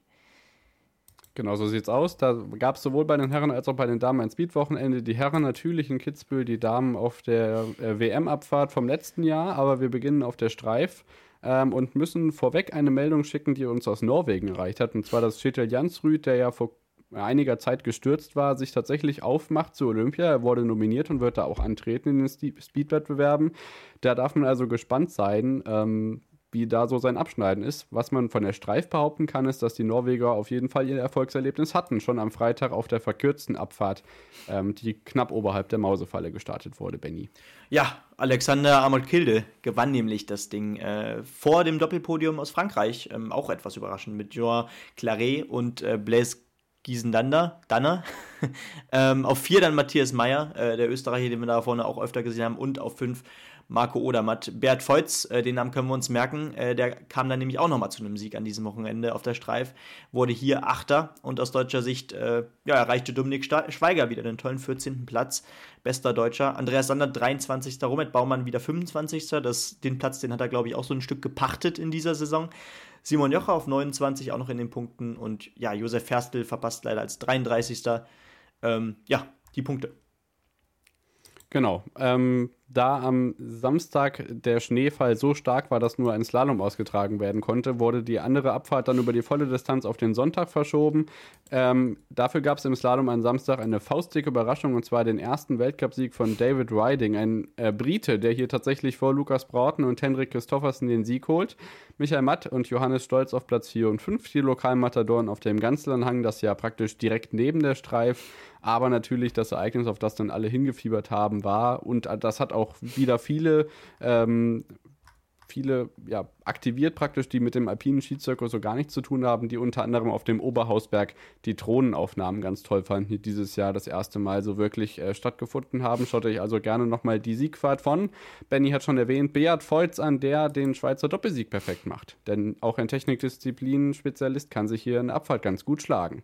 Genau, so sieht's aus. Da gab es sowohl bei den Herren als auch bei den Damen ein Speedwochenende. Die Herren natürlich in Kitzbühel, die Damen auf der äh, WM-Abfahrt vom letzten Jahr, aber wir beginnen auf der Streif ähm, und müssen vorweg eine Meldung schicken, die uns aus Norwegen erreicht hat. Und zwar, dass Kjetil Jansrud, der ja vor einiger Zeit gestürzt war, sich tatsächlich aufmacht zu Olympia. Er wurde nominiert und wird da auch antreten in den Speed-Wettbewerben. Da darf man also gespannt sein, ähm, wie da so sein Abschneiden ist. Was man von der Streif behaupten kann, ist, dass die Norweger auf jeden Fall ihr Erfolgserlebnis hatten, schon am Freitag auf der verkürzten Abfahrt, ähm, die knapp oberhalb der Mausefalle gestartet wurde, Benny. Ja, Alexander Amott-Kilde gewann nämlich das Ding äh, vor dem Doppelpodium aus Frankreich, ähm, auch etwas überraschend, mit Joan Claret und äh, Blaise Giesendander, Danner. ähm, auf vier dann Matthias Meyer, äh, der Österreicher, den wir da vorne auch öfter gesehen haben. Und auf fünf Marco Odermatt. Bert Feutz, äh, den Namen können wir uns merken, äh, der kam dann nämlich auch nochmal zu einem Sieg an diesem Wochenende auf der Streif, wurde hier Achter und aus deutscher Sicht äh, ja, erreichte Dominik Schweiger wieder den tollen 14. Platz, bester Deutscher. Andreas Sander 23. Robert Baumann wieder 25. Das, den Platz, den hat er, glaube ich, auch so ein Stück gepachtet in dieser Saison. Simon Jocher auf 29 auch noch in den Punkten und ja, Josef Ferstl verpasst leider als 33. Ähm, ja, die Punkte. Genau. Ähm, da am Samstag der Schneefall so stark war, dass nur ein Slalom ausgetragen werden konnte, wurde die andere Abfahrt dann über die volle Distanz auf den Sonntag verschoben. Ähm, dafür gab es im Slalom am Samstag eine faustdicke Überraschung und zwar den ersten Weltcupsieg von David Riding, ein äh, Brite, der hier tatsächlich vor Lukas Broughton und Henrik Christoffersen den Sieg holt. Michael Matt und Johannes Stolz auf Platz 4 und 5, die Lokalmatadoren auf dem Ganzlandhang, das ja praktisch direkt neben der Streif aber natürlich das Ereignis, auf das dann alle hingefiebert haben, war. Und das hat auch wieder viele, ähm, viele ja, aktiviert praktisch, die mit dem alpinen Skizirkus so gar nichts zu tun haben, die unter anderem auf dem Oberhausberg die Drohnenaufnahmen ganz toll fanden, die dieses Jahr das erste Mal so wirklich äh, stattgefunden haben. Schaut euch also gerne nochmal die Siegfahrt von, Benny hat schon erwähnt, Beat Feutz an, der den Schweizer Doppelsieg perfekt macht. Denn auch ein Technikdisziplin-Spezialist kann sich hier in der Abfahrt ganz gut schlagen.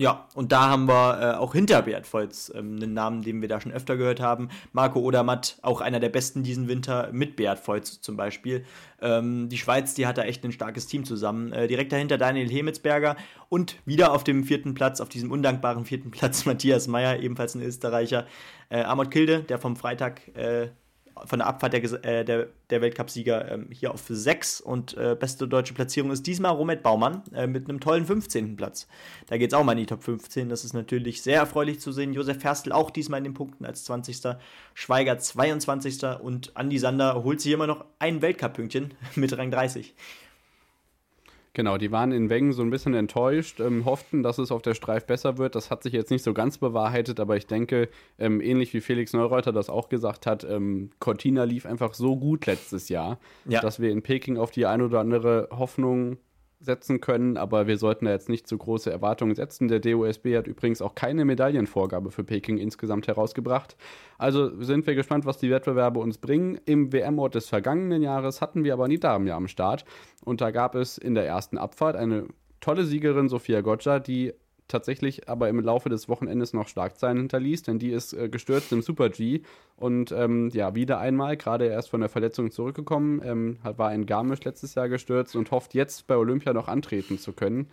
Ja, und da haben wir äh, auch hinter Beat Volz ähm, einen Namen, den wir da schon öfter gehört haben. Marco Odermatt, auch einer der besten diesen Winter mit Beat Volz zum Beispiel. Ähm, die Schweiz, die hat da echt ein starkes Team zusammen. Äh, direkt dahinter Daniel Hemetsberger und wieder auf dem vierten Platz, auf diesem undankbaren vierten Platz Matthias Meyer, ebenfalls ein Österreicher. Äh, Amot Kilde, der vom Freitag äh, von der Abfahrt der, äh, der, der Weltcupsieger ähm, hier auf 6 und äh, beste deutsche Platzierung ist diesmal Romet Baumann äh, mit einem tollen 15. Platz. Da geht es auch mal in die Top 15. Das ist natürlich sehr erfreulich zu sehen. Josef Ferstl auch diesmal in den Punkten als 20. Schweiger 22. und Andi Sander holt sich immer noch ein Weltcup-Pünktchen mit Rang 30. Genau, die waren in Wengen so ein bisschen enttäuscht, ähm, hofften, dass es auf der Streif besser wird. Das hat sich jetzt nicht so ganz bewahrheitet, aber ich denke, ähm, ähnlich wie Felix Neureuter das auch gesagt hat, ähm, Cortina lief einfach so gut letztes Jahr, ja. dass wir in Peking auf die ein oder andere Hoffnung setzen können, aber wir sollten da jetzt nicht zu große Erwartungen setzen. Der DOSB hat übrigens auch keine Medaillenvorgabe für Peking insgesamt herausgebracht. Also sind wir gespannt, was die Wettbewerbe uns bringen. Im WM-Ort des vergangenen Jahres hatten wir aber nie Damen ja am Start und da gab es in der ersten Abfahrt eine tolle Siegerin Sophia Gotcha, die tatsächlich aber im Laufe des Wochenendes noch Schlagzeilen hinterließ, denn die ist äh, gestürzt im Super G und ähm, ja, wieder einmal, gerade erst von der Verletzung zurückgekommen, ähm, war in Garmisch letztes Jahr gestürzt und hofft jetzt bei Olympia noch antreten zu können.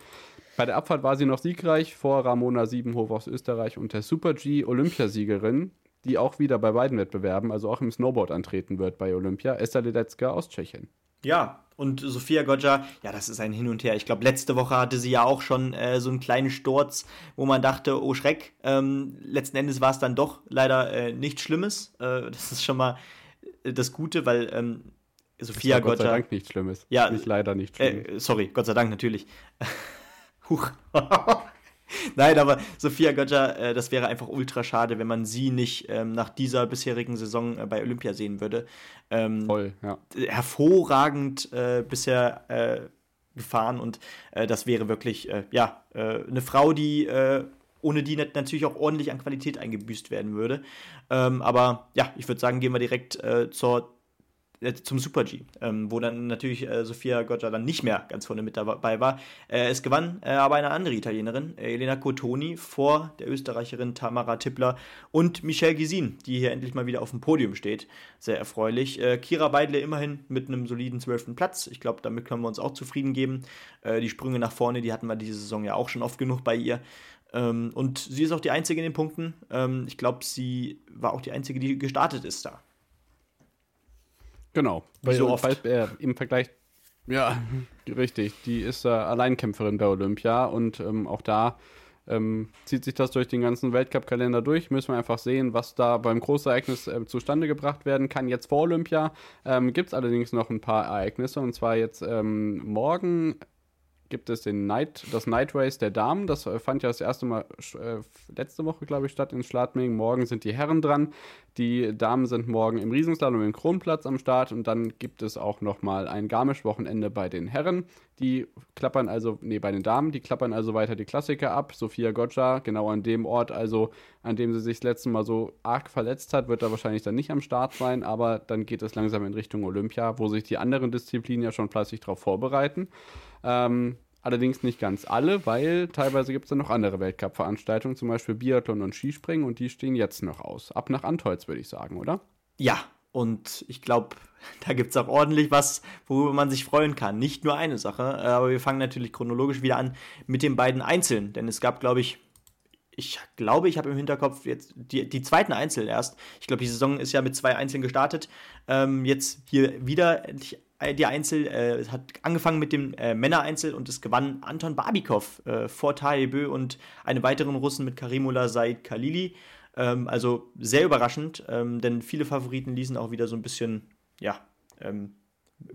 Bei der Abfahrt war sie noch siegreich vor Ramona Siebenhof aus Österreich und der Super G Olympiasiegerin, die auch wieder bei beiden Wettbewerben, also auch im Snowboard antreten wird bei Olympia, Esther Ledecka aus Tschechien. Ja, und Sophia Goggia, ja, das ist ein Hin und Her. Ich glaube, letzte Woche hatte sie ja auch schon äh, so einen kleinen Sturz, wo man dachte, oh Schreck. Ähm, letzten Endes war es dann doch leider äh, nichts Schlimmes. Äh, das ist schon mal äh, das Gute, weil ähm, Sophia Goggia. Gott sei Dank nichts Schlimmes. Ja, nicht leider nicht äh, Schlimmes. sorry, Gott sei Dank natürlich. Huch. Nein, aber Sophia Götter, äh, das wäre einfach ultra schade, wenn man sie nicht ähm, nach dieser bisherigen Saison äh, bei Olympia sehen würde. Ähm, Voll, ja. Hervorragend äh, bisher gefahren und das wäre wirklich, ja, eine Frau, die ohne die natürlich auch ordentlich an Qualität eingebüßt werden würde. Ähm, aber ja, ich würde sagen, gehen wir direkt zur zum Super G, ähm, wo dann natürlich äh, Sofia Goggia dann nicht mehr ganz vorne mit dabei war. Äh, es gewann äh, aber eine andere Italienerin, äh, Elena Cotoni, vor der Österreicherin Tamara Tippler und Michelle Gisin, die hier endlich mal wieder auf dem Podium steht. Sehr erfreulich. Äh, Kira Weidle immerhin mit einem soliden zwölften Platz. Ich glaube, damit können wir uns auch zufrieden geben. die Sprünge nach vorne, die hatten wir diese Saison ja auch schon oft genug bei ihr. Ähm, und sie ist auch die Einzige in den Punkten. Ähm, ich glaube, sie war auch die Einzige, die gestartet ist da. Genau. Weil, so oft. Weil, äh, Im Vergleich, ja, richtig. Die ist äh, Alleinkämpferin bei Olympia und ähm, auch da ähm, zieht sich das durch den ganzen Weltcup-Kalender durch. Müssen wir einfach sehen, was da beim Großereignis äh, zustande gebracht werden kann. Jetzt vor Olympia ähm, gibt es allerdings noch ein paar Ereignisse und zwar jetzt ähm, morgen gibt es den Night, das Night Race der Damen. Das äh, fand ja das erste Mal äh, letzte Woche, glaube ich, statt in Schladming. Morgen sind die Herren dran. Die Damen sind morgen im Riesenslalom im Kronplatz am Start und dann gibt es auch nochmal ein Garmisch-Wochenende bei den Herren. Die klappern also, nee, bei den Damen, die klappern also weiter die Klassiker ab. Sophia Gotcha, genau an dem Ort, also an dem sie sich das letzte Mal so arg verletzt hat, wird da wahrscheinlich dann nicht am Start sein, aber dann geht es langsam in Richtung Olympia, wo sich die anderen Disziplinen ja schon fleißig darauf vorbereiten. Ähm, allerdings nicht ganz alle, weil teilweise gibt es dann noch andere Weltcup-Veranstaltungen, zum Beispiel Biathlon und Skispringen und die stehen jetzt noch aus. Ab nach Antolz, würde ich sagen, oder? Ja, und ich glaube, da gibt es auch ordentlich was, worüber man sich freuen kann. Nicht nur eine Sache, äh, aber wir fangen natürlich chronologisch wieder an mit den beiden Einzelnen, denn es gab, glaube ich, ich glaube, ich habe im Hinterkopf jetzt die, die zweiten Einzel erst. Ich glaube, die Saison ist ja mit zwei Einzeln gestartet. Ähm, jetzt hier wieder äh, die Einzel, äh, hat angefangen mit dem äh, Männereinzel und es gewann Anton Barbikov äh, vor Taibö und einem weiteren Russen mit Karimula Said Khalili. Ähm, also sehr überraschend, ähm, denn viele Favoriten ließen auch wieder so ein bisschen, ja, ähm,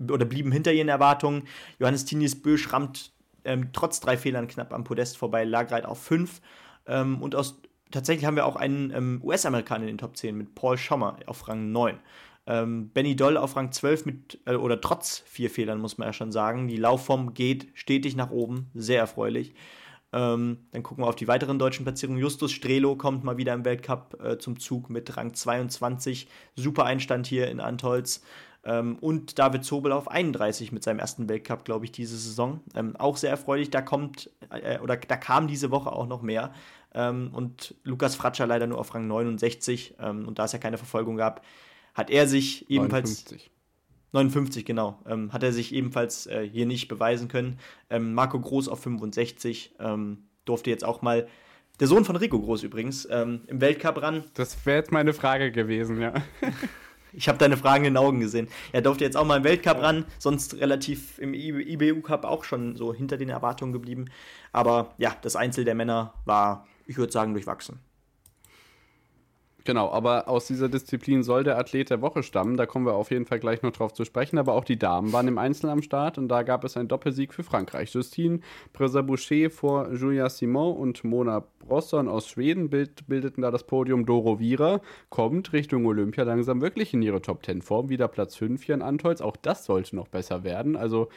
oder blieben hinter ihren Erwartungen. Johannes Tinis Bö schrammt ähm, trotz drei Fehlern knapp am Podest vorbei, lag halt auf fünf. Ähm, und aus, tatsächlich haben wir auch einen ähm, US-Amerikaner in den Top 10 mit Paul Schommer auf Rang 9. Ähm, Benny Doll auf Rang 12 mit, äh, oder trotz vier Fehlern, muss man ja schon sagen. Die Laufform geht stetig nach oben, sehr erfreulich. Ähm, dann gucken wir auf die weiteren deutschen Platzierungen. Justus Strelo kommt mal wieder im Weltcup äh, zum Zug mit Rang 22. Super Einstand hier in Antolz. Ähm, und David Zobel auf 31 mit seinem ersten Weltcup, glaube ich, diese Saison. Ähm, auch sehr erfreulich. Da kommt, äh, oder da kam diese Woche auch noch mehr. Ähm, und Lukas Fratscher leider nur auf Rang 69. Ähm, und da es ja keine Verfolgung gab, hat er sich ebenfalls. 59. 59, genau. Ähm, hat er sich ebenfalls äh, hier nicht beweisen können. Ähm, Marco Groß auf 65 ähm, durfte jetzt auch mal. Der Sohn von Rico Groß übrigens, ähm, im Weltcup ran. Das wäre jetzt meine Frage gewesen, ja. ich habe deine Fragen in den Augen gesehen. Er durfte jetzt auch mal im Weltcup ran, sonst relativ im IBU Cup auch schon so hinter den Erwartungen geblieben. Aber ja, das Einzel der Männer war, ich würde sagen, durchwachsen. Genau, aber aus dieser Disziplin soll der Athlet der Woche stammen. Da kommen wir auf jeden Fall gleich noch drauf zu sprechen. Aber auch die Damen waren im Einzel am Start und da gab es einen Doppelsieg für Frankreich. Justine Boucher vor Julia Simon und Mona Brosson aus Schweden bild, bildeten da das Podium. Doro Vira kommt Richtung Olympia langsam wirklich in ihre Top 10 Form. Wieder Platz 5 hier in Antolz. Auch das sollte noch besser werden. Also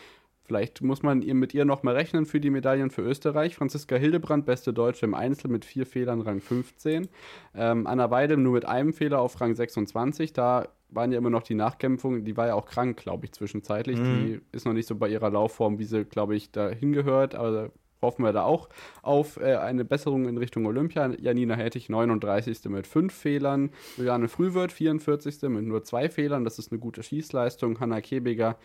Vielleicht muss man ihr mit ihr nochmal rechnen für die Medaillen für Österreich. Franziska Hildebrand, beste Deutsche im Einzel mit vier Fehlern, Rang 15. Ähm, Anna Weidel nur mit einem Fehler auf Rang 26. Da waren ja immer noch die Nachkämpfungen. Die war ja auch krank, glaube ich, zwischenzeitlich. Mhm. Die ist noch nicht so bei ihrer Laufform, wie sie, glaube ich, da hingehört. Aber hoffen wir da auch auf äh, eine Besserung in Richtung Olympia. Janina Hettich 39. mit fünf Fehlern. Juliane Frühwirt 44. mit nur zwei Fehlern. Das ist eine gute Schießleistung. Hanna Kebiger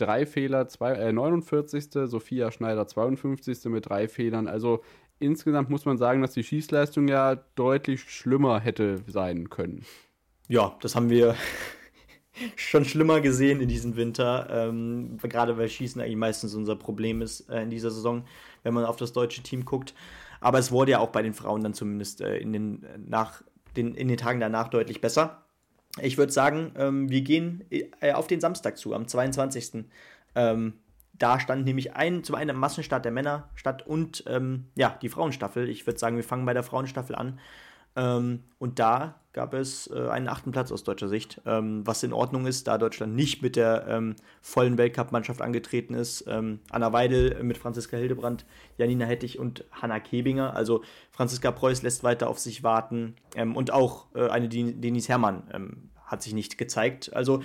drei Fehler, zwei, äh, 49. Sophia Schneider 52. mit drei Fehlern. Also insgesamt muss man sagen, dass die Schießleistung ja deutlich schlimmer hätte sein können. Ja, das haben wir schon schlimmer gesehen in diesem Winter. Ähm, gerade weil Schießen eigentlich meistens unser Problem ist äh, in dieser Saison, wenn man auf das deutsche Team guckt. Aber es wurde ja auch bei den Frauen dann zumindest äh, in, den, nach, den, in den Tagen danach deutlich besser. Ich würde sagen, ähm, wir gehen äh, auf den Samstag zu, am 22. Ähm, da stand nämlich ein, zum einen Massenstart der Männer statt und ähm, ja, die Frauenstaffel. Ich würde sagen, wir fangen bei der Frauenstaffel an. Ähm, und da gab es äh, einen achten Platz aus deutscher Sicht, ähm, was in Ordnung ist, da Deutschland nicht mit der ähm, vollen Weltcup-Mannschaft angetreten ist. Ähm, Anna Weidel mit Franziska Hildebrand, Janina Hettich und Hanna Kebinger. Also Franziska Preuß lässt weiter auf sich warten ähm, und auch äh, eine Denise Herrmann ähm, hat sich nicht gezeigt. Also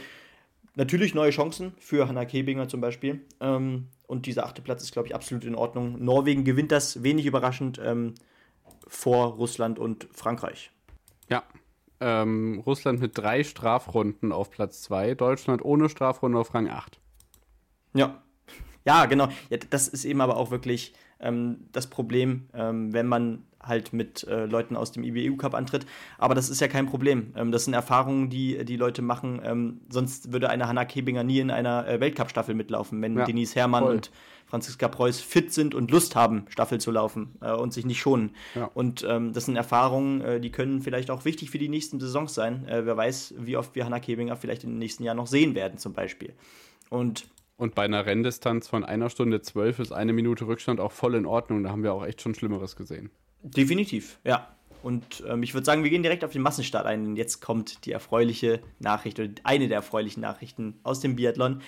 natürlich neue Chancen für Hanna Kebinger zum Beispiel. und dieser achte Platz ist, glaube ich, absolut in Ordnung. Norwegen gewinnt das wenig überraschend vor Russland und Frankreich. Ja. Ähm, Russland mit drei Strafrunden auf Platz 2, Deutschland ohne Strafrunde auf Rang 8. Ja. Ja, genau. Ja, das ist eben aber auch wirklich ähm, das Problem, ähm, wenn man halt mit äh, Leuten aus dem IBU Cup antritt. Aber das ist ja kein Problem. Ähm, das sind Erfahrungen, die die Leute machen. Ähm, sonst würde eine Hanna Kebinger nie in einer äh, Weltcup-Staffel mitlaufen, wenn ja, Denise Herrmann voll. und Franziska Preuß fit sind und Lust haben, Staffel zu laufen äh, und sich nicht schonen. Ja. Und ähm, das sind Erfahrungen, äh, die können vielleicht auch wichtig für die nächsten Saisons sein. Äh, wer weiß, wie oft wir Hanna Kebinger vielleicht in den nächsten Jahren noch sehen werden, zum Beispiel. Und und bei einer Renndistanz von einer Stunde zwölf ist eine Minute Rückstand auch voll in Ordnung. Da haben wir auch echt schon Schlimmeres gesehen. Definitiv, ja. Und ähm, ich würde sagen, wir gehen direkt auf den Massenstart ein. Und jetzt kommt die erfreuliche Nachricht oder eine der erfreulichen Nachrichten aus dem Biathlon.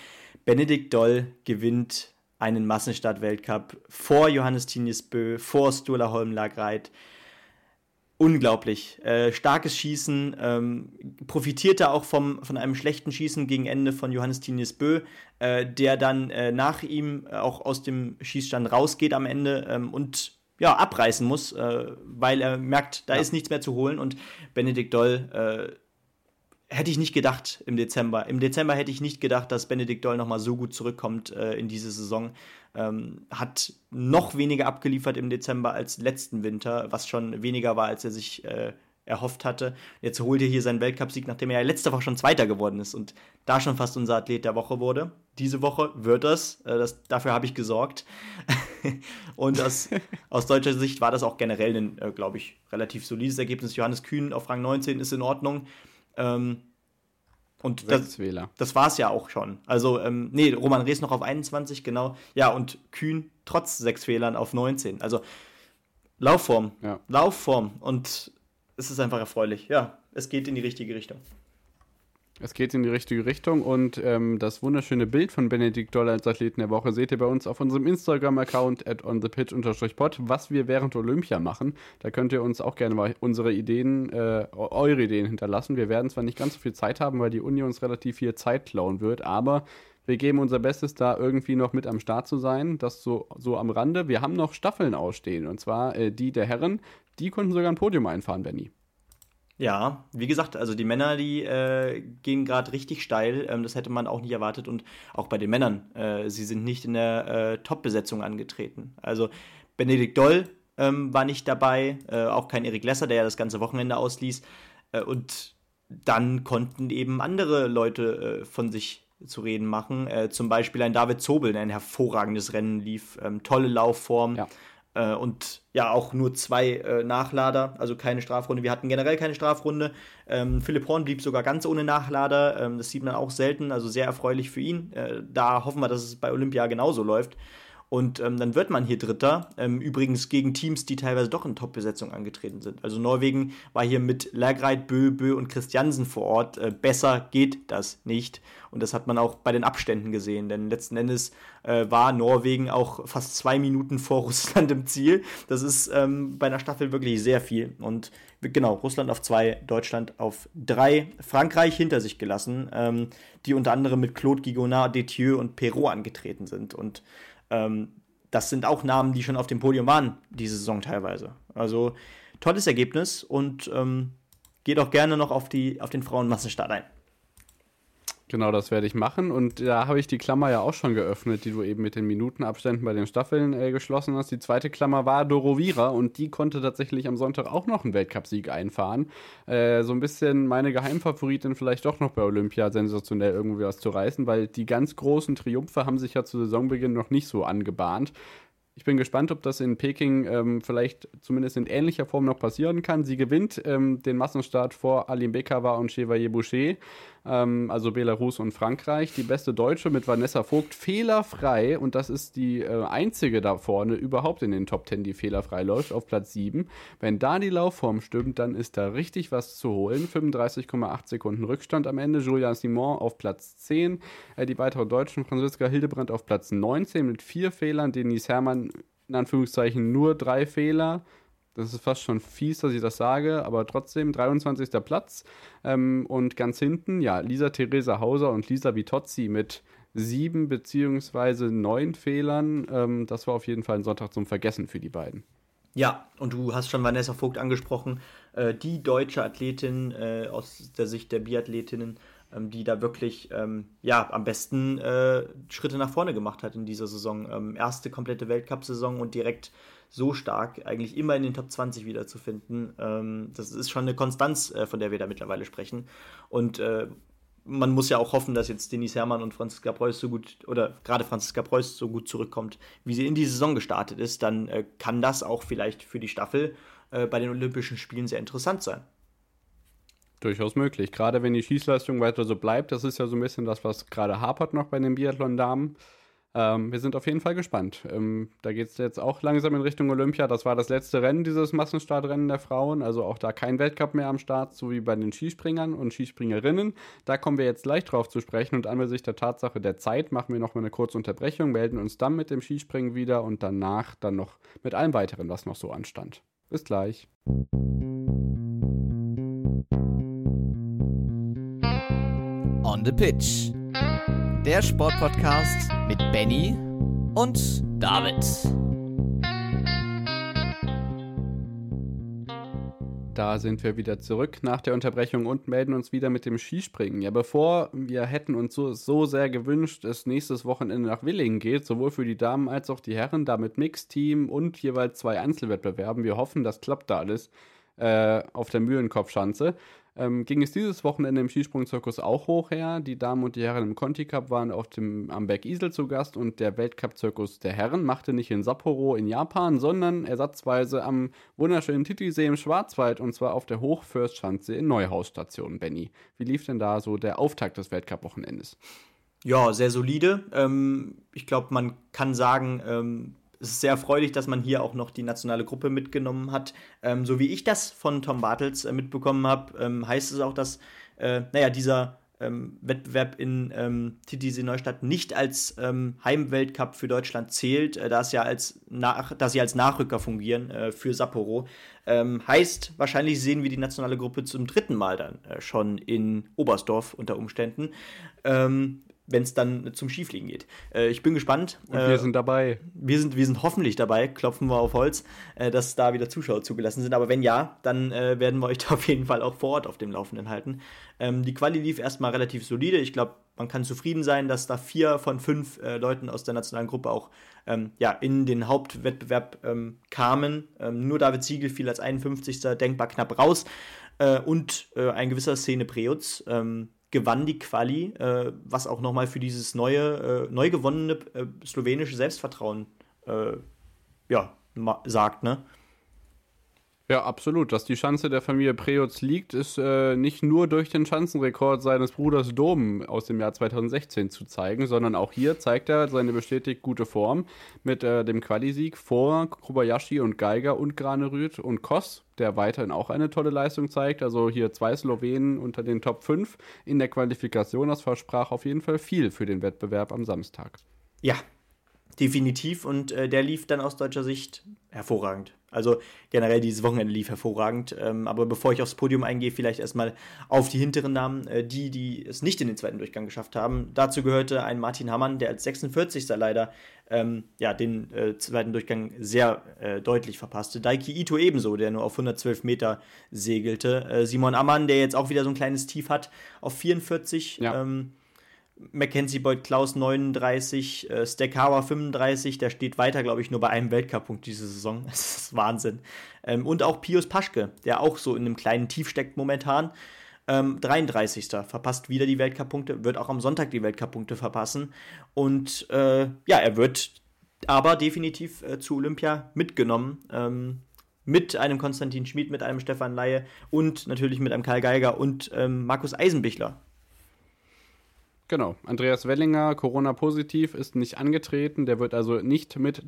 Benedikt Doll gewinnt einen Massenstart-Weltcup vor Johannes Tinius Bö, vor Sturla Holmlagreit. Unglaublich. Äh, starkes Schießen, ähm, profitierte auch vom, von einem schlechten Schießen gegen Ende von Johannes Tinius Bö, äh, der dann äh, nach ihm auch aus dem Schießstand rausgeht am Ende ähm, und ja, abreißen muss, äh, weil er merkt, da ja. ist nichts mehr zu holen und Benedikt Doll äh, hätte ich nicht gedacht im Dezember. Im Dezember hätte ich nicht gedacht, dass Benedikt Doll nochmal so gut zurückkommt äh, in diese Saison. Ähm, hat noch weniger abgeliefert im Dezember als letzten Winter, was schon weniger war, als er sich äh, erhofft hatte. Jetzt holt er hier seinen Weltcupsieg, nachdem er ja letzte Woche schon Zweiter geworden ist und da schon fast unser Athlet der Woche wurde. Diese Woche wird das. Äh, das dafür habe ich gesorgt. und das, aus deutscher Sicht war das auch generell ein, äh, glaube ich, relativ solides Ergebnis. Johannes Kühn auf Rang 19 ist in Ordnung. Ähm, und das, das war es ja auch schon. Also, ähm, nee, Roman Rees noch auf 21, genau. Ja, und Kühn trotz sechs Fehlern auf 19. Also, Laufform. Ja. Laufform. Und es ist einfach erfreulich. Ja, es geht in die richtige Richtung. Es geht in die richtige Richtung und ähm, das wunderschöne Bild von Benedikt Doll als Athleten der Woche seht ihr bei uns auf unserem Instagram-Account at onthepitch-pod, was wir während Olympia machen. Da könnt ihr uns auch gerne mal unsere Ideen, äh, eure Ideen hinterlassen. Wir werden zwar nicht ganz so viel Zeit haben, weil die Uni uns relativ viel Zeit klauen wird, aber wir geben unser Bestes, da irgendwie noch mit am Start zu sein. Das so, so am Rande. Wir haben noch Staffeln ausstehen und zwar äh, die der Herren. Die konnten sogar ein Podium einfahren, Benny. Ja, wie gesagt, also die Männer, die äh, gehen gerade richtig steil. Ähm, das hätte man auch nicht erwartet. Und auch bei den Männern, äh, sie sind nicht in der äh, Top-Besetzung angetreten. Also Benedikt Doll ähm, war nicht dabei, äh, auch kein Erik Lesser, der ja das ganze Wochenende ausließ. Äh, und dann konnten eben andere Leute äh, von sich zu reden machen. zum Beispiel ein David Zobel, der ein hervorragendes Rennen lief, ähm, tolle Laufform. Ja äh, und ja, auch nur zwei äh, Nachlader, also keine Strafrunde. Wir hatten generell keine Strafrunde. Ähm, Philipp Horn blieb sogar ganz ohne Nachlader. Ähm, das sieht man auch selten, also sehr erfreulich für ihn. Äh, da hoffen wir, dass es bei Olympia genauso läuft. Und ähm, dann wird man hier Dritter. Ähm, übrigens gegen Teams, die teilweise doch in Top-Besetzung angetreten sind. Also Norwegen war hier mit Lagreit, Bö, Bö und Christiansen vor Ort. Äh, besser geht das nicht. Und das hat man auch bei den Abständen gesehen. Denn letzten Endes äh, war Norwegen auch fast zwei Minuten vor Russland im Ziel. Das ist ähm, bei einer Staffel wirklich sehr viel. Und genau, Russland auf zwei, Deutschland auf drei, Frankreich hinter sich gelassen, ähm, die unter anderem mit Claude Gigonard, Detieux und Perrault angetreten sind. Und ähm, das sind auch Namen, die schon auf dem Podium waren, diese Saison teilweise. Also tolles Ergebnis und ähm, geht auch gerne noch auf, die, auf den Frauenmassenstart ein. Genau, das werde ich machen. Und da habe ich die Klammer ja auch schon geöffnet, die du eben mit den Minutenabständen bei den Staffeln äh, geschlossen hast. Die zweite Klammer war Dorovira und die konnte tatsächlich am Sonntag auch noch einen Weltcupsieg einfahren. Äh, so ein bisschen meine Geheimfavoritin vielleicht doch noch bei Olympia sensationell irgendwie was zu reißen, weil die ganz großen Triumphe haben sich ja zu Saisonbeginn noch nicht so angebahnt. Ich bin gespannt, ob das in Peking ähm, vielleicht zumindest in ähnlicher Form noch passieren kann. Sie gewinnt ähm, den Massenstart vor Alim Bekava und Chevalier Boucher ähm, also Belarus und Frankreich. Die beste Deutsche mit Vanessa Vogt fehlerfrei und das ist die äh, einzige da vorne überhaupt in den Top 10, die fehlerfrei läuft, auf Platz 7. Wenn da die Laufform stimmt, dann ist da richtig was zu holen. 35,8 Sekunden Rückstand am Ende. Julia Simon auf Platz 10. Äh, die weiteren Deutschen, Franziska Hildebrand auf Platz 19 mit vier Fehlern. Denise Herrmann in Anführungszeichen nur drei Fehler. Das ist fast schon fies, dass ich das sage, aber trotzdem 23. Platz. Ähm, und ganz hinten, ja, Lisa Theresa Hauser und Lisa Vitozzi mit sieben beziehungsweise neun Fehlern. Ähm, das war auf jeden Fall ein Sonntag zum Vergessen für die beiden. Ja, und du hast schon Vanessa Vogt angesprochen, äh, die deutsche Athletin äh, aus der Sicht der Biathletinnen, die da wirklich ähm, ja, am besten äh, Schritte nach vorne gemacht hat in dieser Saison. Ähm, erste komplette Weltcup-Saison und direkt so stark, eigentlich immer in den Top 20 wiederzufinden. Ähm, das ist schon eine Konstanz, äh, von der wir da mittlerweile sprechen. Und äh, man muss ja auch hoffen, dass jetzt Denise Herrmann und Franziska Preuß so gut, oder gerade Franziska Preuß so gut zurückkommt, wie sie in die Saison gestartet ist. Dann äh, kann das auch vielleicht für die Staffel äh, bei den Olympischen Spielen sehr interessant sein. Durchaus möglich. Gerade wenn die Schießleistung weiter so bleibt, das ist ja so ein bisschen das, was gerade hapert noch bei den Biathlon-Damen. Ähm, wir sind auf jeden Fall gespannt. Ähm, da geht es jetzt auch langsam in Richtung Olympia. Das war das letzte Rennen, dieses Massenstartrennen der Frauen. Also auch da kein Weltcup mehr am Start, so wie bei den Skispringern und Skispringerinnen. Da kommen wir jetzt gleich drauf zu sprechen. Und angesichts der Tatsache der Zeit machen wir noch mal eine kurze Unterbrechung, melden uns dann mit dem Skispringen wieder und danach dann noch mit allem weiteren, was noch so anstand. Bis gleich. On the Pitch der Sportpodcast mit Benny und David. Da sind wir wieder zurück nach der Unterbrechung und melden uns wieder mit dem Skispringen. Ja, bevor wir hätten uns so, so sehr gewünscht, es nächstes Wochenende nach Willingen geht, sowohl für die Damen als auch die Herren, da mit Mixteam und jeweils zwei Einzelwettbewerben. Wir hoffen, das klappt da alles äh, auf der Mühlenkopfschanze ähm, ging es dieses Wochenende im Skisprungzirkus auch hoch her. Die Damen und die Herren im Conti Cup waren auf dem, am Berg Isel zu Gast und der Weltcup-Zirkus der Herren machte nicht in Sapporo in Japan, sondern ersatzweise am wunderschönen Titisee im Schwarzwald und zwar auf der Hochfürstschanze in Neuhausstation, Benny. Wie lief denn da so der Auftakt des Weltcup-Wochenendes? Ja, sehr solide. Ähm, ich glaube, man kann sagen, ähm, es ist sehr erfreulich, dass man hier auch noch die nationale Gruppe mitgenommen hat. Ähm, so wie ich das von Tom Bartels äh, mitbekommen habe, ähm, heißt es auch, dass, äh, naja, dieser ähm, Wettbewerb in ähm, TTC Neustadt nicht als ähm, Heimweltcup für Deutschland zählt, äh, da, ja als sie als Nachrücker fungieren äh, für Sapporo. Ähm, heißt, wahrscheinlich sehen wir die nationale Gruppe zum dritten Mal dann äh, schon in Oberstdorf unter Umständen. Wenn es dann zum Skifliegen geht. Äh, ich bin gespannt. Und wir äh, sind dabei. Wir sind, wir sind hoffentlich dabei, klopfen wir auf Holz, äh, dass da wieder Zuschauer zugelassen sind. Aber wenn ja, dann äh, werden wir euch da auf jeden Fall auch vor Ort auf dem Laufenden halten. Ähm, die Quali lief erstmal relativ solide. Ich glaube, man kann zufrieden sein, dass da vier von fünf äh, Leuten aus der nationalen Gruppe auch ähm, ja, in den Hauptwettbewerb ähm, kamen. Ähm, nur David Siegel fiel als 51. denkbar knapp raus. Äh, und ein gewisser Szene Preutz ähm, gewann die Quali, äh, was auch nochmal für dieses neue, äh, neu gewonnene äh, slowenische Selbstvertrauen äh, ja, sagt, ne? Ja, absolut. Dass die Schanze der Familie Preutz liegt, ist äh, nicht nur durch den Schanzenrekord seines Bruders Dom aus dem Jahr 2016 zu zeigen, sondern auch hier zeigt er seine bestätigt gute Form mit äh, dem Qualisieg vor Kobayashi und Geiger und Granerüth und Koss, der weiterhin auch eine tolle Leistung zeigt. Also hier zwei Slowenen unter den Top 5 in der Qualifikation. Das versprach auf jeden Fall viel für den Wettbewerb am Samstag. Ja, definitiv. Und äh, der lief dann aus deutscher Sicht hervorragend. Also generell dieses Wochenende lief hervorragend. Ähm, aber bevor ich aufs Podium eingehe, vielleicht erstmal auf die hinteren Namen, äh, die, die es nicht in den zweiten Durchgang geschafft haben. Dazu gehörte ein Martin Hammann, der als 46. leider ähm, ja, den äh, zweiten Durchgang sehr äh, deutlich verpasste. Daiki Ito ebenso, der nur auf 112 Meter segelte. Äh, Simon Ammann, der jetzt auch wieder so ein kleines Tief hat, auf 44. Ja. Ähm, Mackenzie Boyd Klaus 39, äh, Steckawa 35, der steht weiter, glaube ich, nur bei einem Weltcup-Punkt diese Saison. Das ist Wahnsinn. Ähm, und auch Pius Paschke, der auch so in einem kleinen Tief steckt momentan. Ähm, 33. verpasst wieder die Weltcup-Punkte, wird auch am Sonntag die Weltcup-Punkte verpassen. Und äh, ja, er wird aber definitiv äh, zu Olympia mitgenommen. Ähm, mit einem Konstantin Schmid, mit einem Stefan Laie und natürlich mit einem Karl Geiger und ähm, Markus Eisenbichler Genau. Andreas Wellinger, Corona-positiv, ist nicht angetreten. Der wird also nicht mit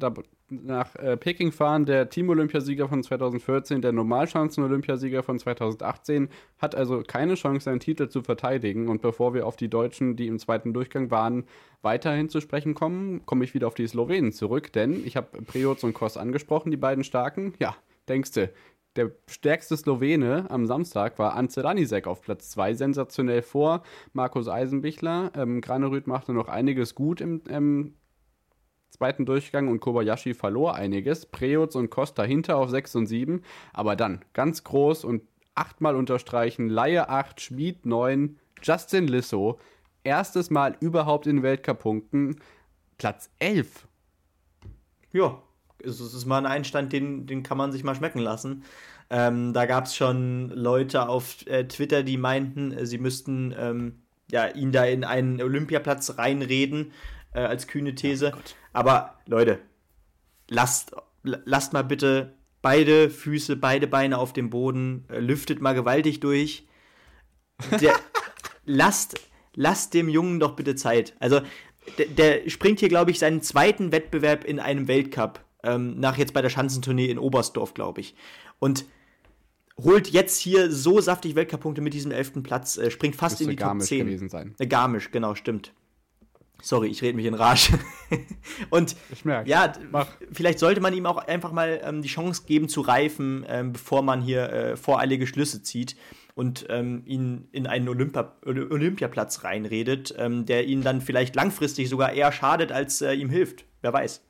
nach äh, Peking fahren. Der Team-Olympiasieger von 2014, der Normalchancen-Olympiasieger von 2018, hat also keine Chance, seinen Titel zu verteidigen. Und bevor wir auf die Deutschen, die im zweiten Durchgang waren, weiterhin zu sprechen kommen, komme ich wieder auf die Slowenen zurück. Denn ich habe Prioz und Kos angesprochen, die beiden Starken. Ja, denkste, der stärkste Slowene am Samstag war Ance Ranisek auf Platz 2, sensationell vor Markus Eisenbichler. Ähm, Granerüth machte noch einiges gut im ähm, zweiten Durchgang und Kobayashi verlor einiges. Preutz und Costa hinter auf 6 und 7, aber dann ganz groß und achtmal unterstreichen, Laie 8, Schmid 9, Justin Lissow, erstes Mal überhaupt in Weltcup-Punkten, Platz 11. Ja, es ist mal ein Einstand, den, den kann man sich mal schmecken lassen. Ähm, da gab es schon Leute auf äh, Twitter, die meinten, äh, sie müssten ähm, ja, ihn da in einen Olympiaplatz reinreden, äh, als kühne These. Oh Aber Leute, lasst, lasst mal bitte beide Füße, beide Beine auf dem Boden, äh, lüftet mal gewaltig durch. Der, lasst, lasst dem Jungen doch bitte Zeit. Also, der, der springt hier, glaube ich, seinen zweiten Wettbewerb in einem Weltcup ähm, nach jetzt bei der Schanzentournee in Oberstdorf, glaube ich. Und holt jetzt hier so saftig Weltcup-Punkte mit diesem elften Platz, äh, springt fast Müsste in die Garmisch Top 10. gewesen sein. Äh, Garmisch, genau, stimmt. Sorry, ich rede mich in Rage. und ich merke. Ja, Mach. vielleicht sollte man ihm auch einfach mal ähm, die Chance geben zu reifen, ähm, bevor man hier äh, voreilige Schlüsse zieht und ähm, ihn in einen Olympa Olympiaplatz reinredet, ähm, der ihn dann vielleicht langfristig sogar eher schadet, als äh, ihm hilft. Wer weiß.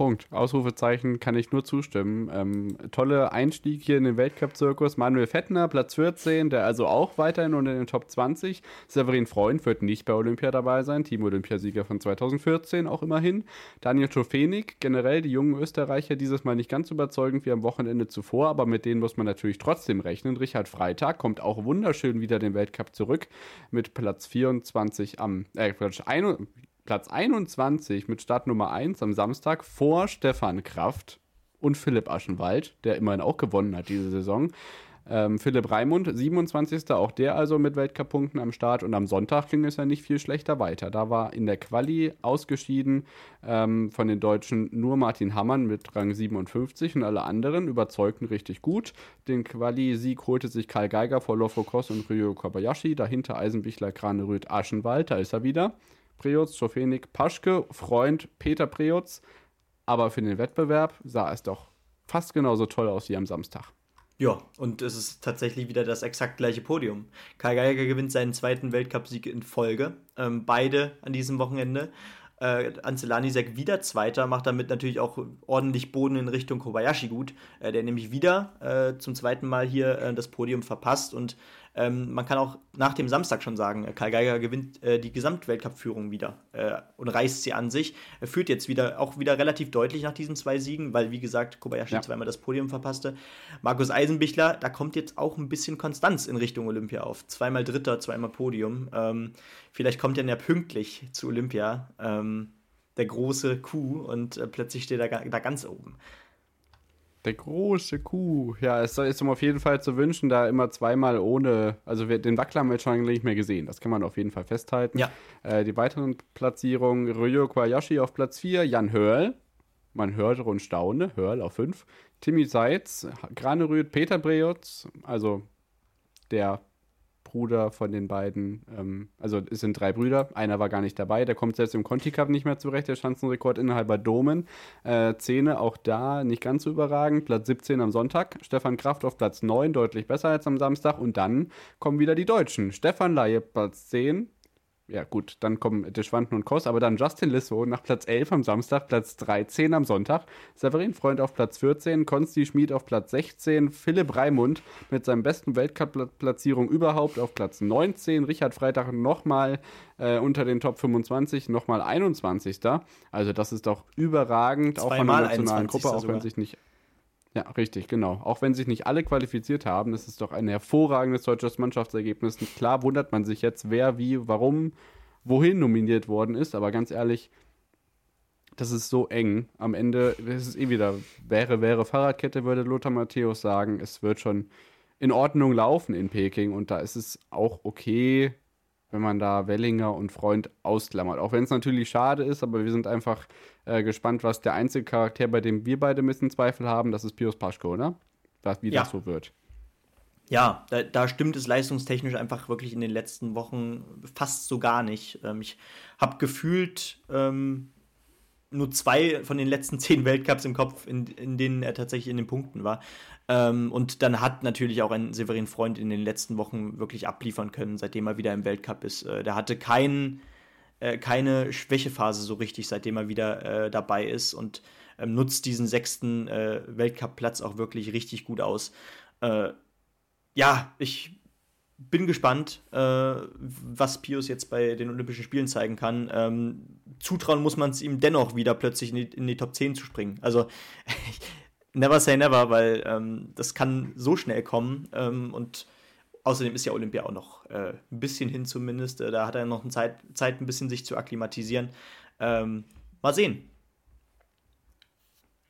Punkt. Ausrufezeichen kann ich nur zustimmen. Ähm, tolle Einstieg hier in den Weltcup-Zirkus. Manuel Fettner, Platz 14, der also auch weiterhin unter den Top 20. Severin Freund wird nicht bei Olympia dabei sein. Team-Olympiasieger von 2014 auch immerhin. Daniel Schofenig, generell die jungen Österreicher, dieses Mal nicht ganz überzeugend wie am Wochenende zuvor, aber mit denen muss man natürlich trotzdem rechnen. Richard Freitag kommt auch wunderschön wieder den Weltcup zurück mit Platz 24 am, äh, Platz 1, Platz 21 mit Startnummer 1 am Samstag vor Stefan Kraft und Philipp Aschenwald, der immerhin auch gewonnen hat diese Saison. Ähm, Philipp Raimund, 27. Auch der also mit Weltcup-Punkten am Start. Und am Sonntag ging es ja nicht viel schlechter weiter. Da war in der Quali ausgeschieden ähm, von den Deutschen nur Martin Hammann mit Rang 57 und alle anderen überzeugten richtig gut. Den Quali-Sieg holte sich Karl Geiger vor Lofo Koss und Ryo Kobayashi. Dahinter Eisenbichler, Kranerüth, Aschenwald. Da ist er wieder. Preutz, Schofenik, Paschke, Freund Peter Preutz. Aber für den Wettbewerb sah es doch fast genauso toll aus wie am Samstag. Ja, und es ist tatsächlich wieder das exakt gleiche Podium. Karl Geiger gewinnt seinen zweiten Weltcupsieg in Folge. Ähm, beide an diesem Wochenende. Äh, Anzelanisek wieder Zweiter, macht damit natürlich auch ordentlich Boden in Richtung Kobayashi gut, äh, der nämlich wieder äh, zum zweiten Mal hier äh, das Podium verpasst und ähm, man kann auch nach dem Samstag schon sagen, äh, Karl Geiger gewinnt äh, die Gesamtweltcup-Führung wieder äh, und reißt sie an sich. Er führt jetzt wieder auch wieder relativ deutlich nach diesen zwei Siegen, weil wie gesagt Kobayashi ja. zweimal das Podium verpasste. Markus Eisenbichler, da kommt jetzt auch ein bisschen Konstanz in Richtung Olympia auf. Zweimal Dritter, zweimal Podium. Ähm, vielleicht kommt er ja pünktlich zu Olympia. Ähm, der große Kuh und äh, plötzlich steht er da ganz oben. Der große Kuh. Ja, es ist ihm auf jeden Fall zu wünschen, da immer zweimal ohne, also wir, den Wackler haben wir jetzt schon nicht mehr gesehen. Das kann man auf jeden Fall festhalten. Ja. Äh, die weiteren Platzierungen: Ryo Kwayashi auf Platz 4, Jan Hörl. Man hörte und staune, Hörl auf 5. Timmy Seitz, Granerüth, Peter Breutz, also der Bruder von den beiden, ähm, also es sind drei Brüder, einer war gar nicht dabei, der kommt selbst im Conti Cup nicht mehr zurecht, der Schanzenrekordinhaber Domen. Äh, Zähne auch da nicht ganz so überragend, Platz 17 am Sonntag, Stefan Kraft auf Platz 9, deutlich besser als am Samstag und dann kommen wieder die Deutschen. Stefan Laie Platz 10, ja gut, dann kommen Deschwanden und Koss, aber dann Justin Lissow nach Platz 11 am Samstag, Platz 13 am Sonntag, Severin Freund auf Platz 14, Konsti Schmid auf Platz 16, Philipp Raimund mit seinem besten Weltcup-Platzierung überhaupt auf Platz 19, Richard Freitag nochmal äh, unter den Top 25, nochmal 21. Also das ist doch überragend, Zweimal auch von der nationalen 21. Gruppe, auch sogar. wenn sich nicht ja, richtig, genau. Auch wenn sich nicht alle qualifiziert haben, das ist doch ein hervorragendes deutsches Mannschaftsergebnis. Klar wundert man sich jetzt, wer, wie, warum, wohin nominiert worden ist, aber ganz ehrlich, das ist so eng. Am Ende ist es eh wieder, wäre, wäre Fahrradkette, würde Lothar Matthäus sagen. Es wird schon in Ordnung laufen in Peking und da ist es auch okay, wenn man da Wellinger und Freund ausklammert. Auch wenn es natürlich schade ist, aber wir sind einfach äh, gespannt, was der einzige Charakter, bei dem wir beide ein bisschen Zweifel haben, das ist Pius Paschko, oder? Was, wie Ja. das so wird. Ja, da, da stimmt es leistungstechnisch einfach wirklich in den letzten Wochen fast so gar nicht. Ähm, ich habe gefühlt ähm, nur zwei von den letzten zehn Weltcups im Kopf, in, in denen er tatsächlich in den Punkten war. Ähm, und dann hat natürlich auch ein Severin Freund in den letzten Wochen wirklich abliefern können, seitdem er wieder im Weltcup ist. Äh, der hatte keinen äh, keine Schwächephase so richtig, seitdem er wieder äh, dabei ist und ähm, nutzt diesen sechsten äh, Weltcup-Platz auch wirklich richtig gut aus. Äh, ja, ich bin gespannt, äh, was Pius jetzt bei den Olympischen Spielen zeigen kann. Ähm, zutrauen muss man es ihm dennoch wieder plötzlich in die, in die Top 10 zu springen. Also never say never, weil ähm, das kann so schnell kommen ähm, und Außerdem ist ja Olympia auch noch äh, ein bisschen hin zumindest. Äh, da hat er noch Zeit, Zeit, ein bisschen sich zu akklimatisieren. Ähm, mal sehen.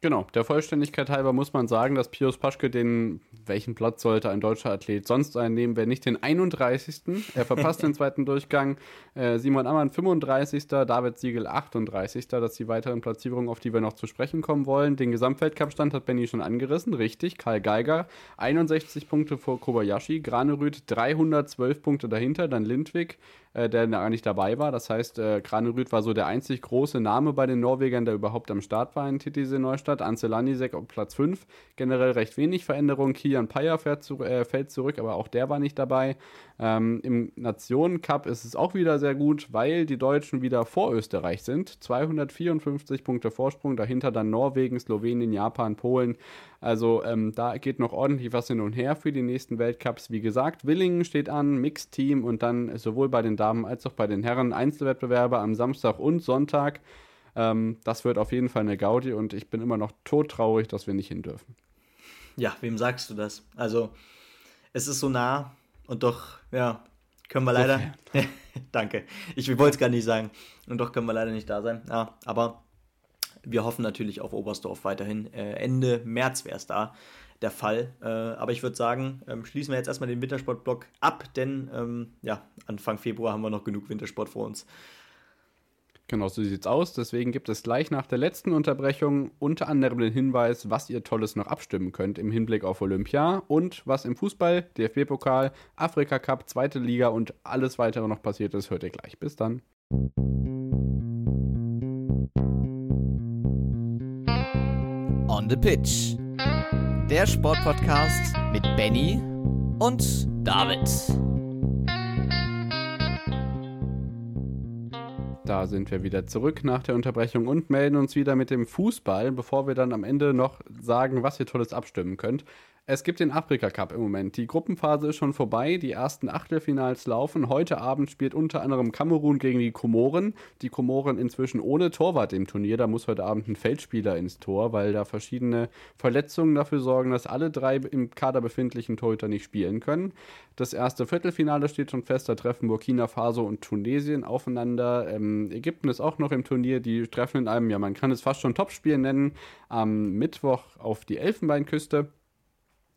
Genau, der Vollständigkeit halber muss man sagen, dass Pius Paschke den, welchen Platz sollte ein deutscher Athlet sonst einnehmen, wenn nicht den 31. Er verpasst den zweiten Durchgang. Äh, Simon Ammann 35. David Siegel 38. Das sind die weiteren Platzierungen, auf die wir noch zu sprechen kommen wollen. Den Gesamtweltcup-Stand hat Benny schon angerissen, richtig. Karl Geiger 61 Punkte vor Kobayashi, Granerüth 312 Punkte dahinter, dann Lindwig äh, der gar nicht dabei war. Das heißt, äh, Granerüth war so der einzig große Name bei den Norwegern, der überhaupt am Start war in Titisee Neustadt. Ansel Lanisek auf Platz 5. Generell recht wenig Veränderung. Kian Payer fährt zu, äh, fällt zurück, aber auch der war nicht dabei. Ähm, Im Nationencup ist es auch wieder sehr gut, weil die Deutschen wieder vor Österreich sind. 254 Punkte Vorsprung, dahinter dann Norwegen, Slowenien, Japan, Polen. Also ähm, da geht noch ordentlich was hin und her für die nächsten Weltcups. Wie gesagt, Willingen steht an, Mixteam und dann sowohl bei den Damen als auch bei den Herren Einzelwettbewerbe am Samstag und Sonntag. Ähm, das wird auf jeden Fall eine Gaudi und ich bin immer noch todtraurig, dass wir nicht hin dürfen. Ja, wem sagst du das? Also, es ist so nah und doch, ja, können wir leider. Danke. Ich wollte es gar nicht sagen. Und doch können wir leider nicht da sein. Ja, aber wir hoffen natürlich auf Oberstdorf weiterhin. Äh, Ende März wäre es da der Fall. Äh, aber ich würde sagen, ähm, schließen wir jetzt erstmal den Wintersportblock ab, denn ähm, ja, Anfang Februar haben wir noch genug Wintersport vor uns. Genau, so sieht's aus. Deswegen gibt es gleich nach der letzten Unterbrechung unter anderem den Hinweis, was ihr Tolles noch abstimmen könnt im Hinblick auf Olympia und was im Fußball, DFB-Pokal, Afrika Cup, zweite Liga und alles weitere noch passiert ist, hört ihr gleich. Bis dann. On the Pitch. Der Sportpodcast mit Benny und David. Da sind wir wieder zurück nach der Unterbrechung und melden uns wieder mit dem Fußball, bevor wir dann am Ende noch sagen, was ihr Tolles abstimmen könnt. Es gibt den Afrika Cup im Moment. Die Gruppenphase ist schon vorbei. Die ersten Achtelfinals laufen. Heute Abend spielt unter anderem Kamerun gegen die Komoren. Die Komoren inzwischen ohne Torwart im Turnier. Da muss heute Abend ein Feldspieler ins Tor, weil da verschiedene Verletzungen dafür sorgen, dass alle drei im Kader befindlichen Torhüter nicht spielen können. Das erste Viertelfinale steht schon fest. Da treffen Burkina Faso und Tunesien aufeinander. Ähm, Ägypten ist auch noch im Turnier. Die treffen in einem, ja, man kann es fast schon Topspiel nennen, am Mittwoch auf die Elfenbeinküste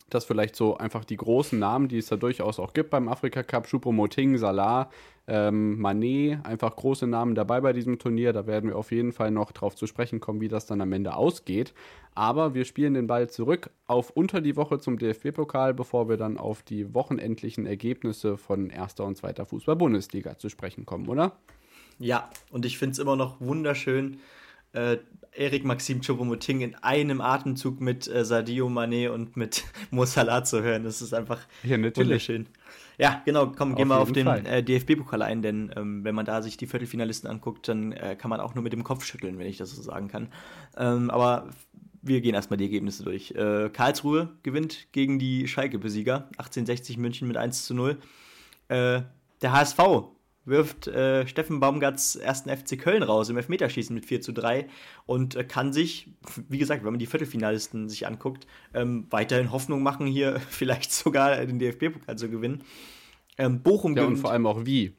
das vielleicht so einfach die großen Namen, die es da durchaus auch gibt beim Afrika Cup, Choupo-Moting, Salah, ähm, Manet, einfach große Namen dabei bei diesem Turnier. Da werden wir auf jeden Fall noch drauf zu sprechen kommen, wie das dann am Ende ausgeht. Aber wir spielen den Ball zurück auf unter die Woche zum DFB-Pokal, bevor wir dann auf die wochenendlichen Ergebnisse von erster und zweiter Fußball-Bundesliga zu sprechen kommen, oder? Ja, und ich finde es immer noch wunderschön, äh, Erik Maxim Choupo-Moting in einem Atemzug mit äh, Sadio Mané und mit Mo Salah zu hören. Das ist einfach ja, wunderschön. Ja, genau, komm, gehen wir auf den äh, DFB-Pokal ein, denn ähm, wenn man da sich die Viertelfinalisten anguckt, dann äh, kann man auch nur mit dem Kopf schütteln, wenn ich das so sagen kann. Ähm, aber wir gehen erstmal die Ergebnisse durch. Äh, Karlsruhe gewinnt gegen die Schalke-Besieger, 1860 München mit 1 zu 0. Äh, der HSV wirft äh, Steffen Baumgarts ersten FC Köln raus im Elfmeterschießen mit 4 zu 3 und äh, kann sich, wie gesagt, wenn man die Viertelfinalisten sich anguckt, ähm, weiterhin Hoffnung machen, hier vielleicht sogar den DFB-Pokal zu gewinnen. Ähm, Bochum ja, gewinnt. und vor allem auch wie.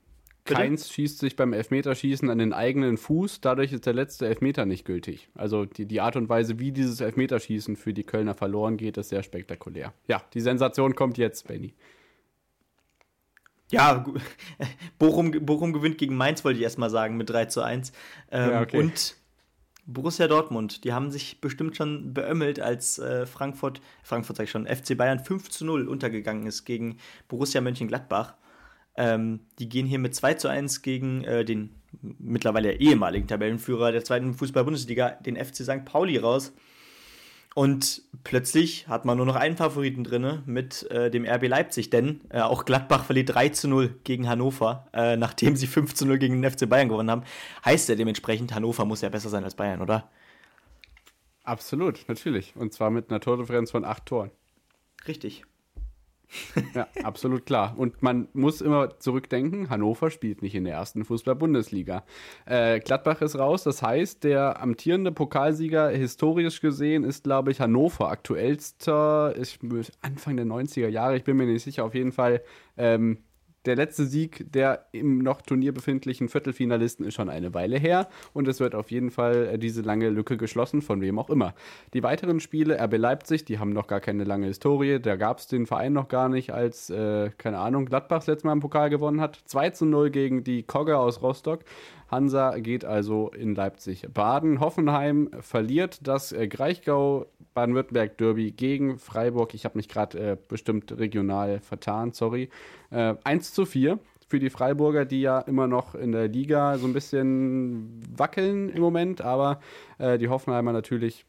Bitte? Keins schießt sich beim Elfmeterschießen an den eigenen Fuß, dadurch ist der letzte Elfmeter nicht gültig. Also die, die Art und Weise, wie dieses Elfmeterschießen für die Kölner verloren geht, ist sehr spektakulär. Ja, die Sensation kommt jetzt, Benny. Ja, Bochum, Bochum gewinnt gegen Mainz, wollte ich erstmal sagen, mit 3 zu 1. Ähm, ja, okay. Und Borussia Dortmund, die haben sich bestimmt schon beömmelt, als äh, Frankfurt, Frankfurt sag ich schon, FC Bayern 5 zu 0 untergegangen ist gegen Borussia Mönchengladbach. Ähm, die gehen hier mit 2 zu 1 gegen äh, den mittlerweile ehemaligen Tabellenführer der zweiten Fußball-Bundesliga, den FC St. Pauli, raus. Und plötzlich hat man nur noch einen Favoriten drin mit äh, dem RB Leipzig, denn äh, auch Gladbach verliert 3 zu 0 gegen Hannover, äh, nachdem sie 5 zu 0 gegen den FC Bayern gewonnen haben. Heißt ja dementsprechend, Hannover muss ja besser sein als Bayern, oder? Absolut, natürlich. Und zwar mit einer Tordifferenz von 8 Toren. Richtig ja, absolut klar. Und man muss immer zurückdenken, Hannover spielt nicht in der ersten Fußball-Bundesliga. Äh, Gladbach ist raus, das heißt, der amtierende Pokalsieger historisch gesehen ist, glaube ich, Hannover aktuellster, ich, Anfang der 90er Jahre, ich bin mir nicht sicher, auf jeden Fall ähm, der letzte Sieg der im noch Turnier befindlichen Viertelfinalisten ist schon eine Weile her und es wird auf jeden Fall äh, diese lange Lücke geschlossen, von wem auch immer. Die weiteren Spiele, RB Leipzig, die haben noch gar keine lange Historie, da gab es den Verein noch gar nicht, als, äh, keine Ahnung, Gladbach das letzte Mal im Pokal gewonnen hat. 2 zu 0 gegen die Kogge aus Rostock. Hansa geht also in Leipzig. Baden, Hoffenheim verliert das äh, Greichgau Baden-Württemberg-Derby gegen Freiburg. Ich habe mich gerade äh, bestimmt regional vertan, sorry. Äh, 1 zu 4 für die Freiburger, die ja immer noch in der Liga so ein bisschen wackeln im Moment, aber äh, die Hoffenheimer natürlich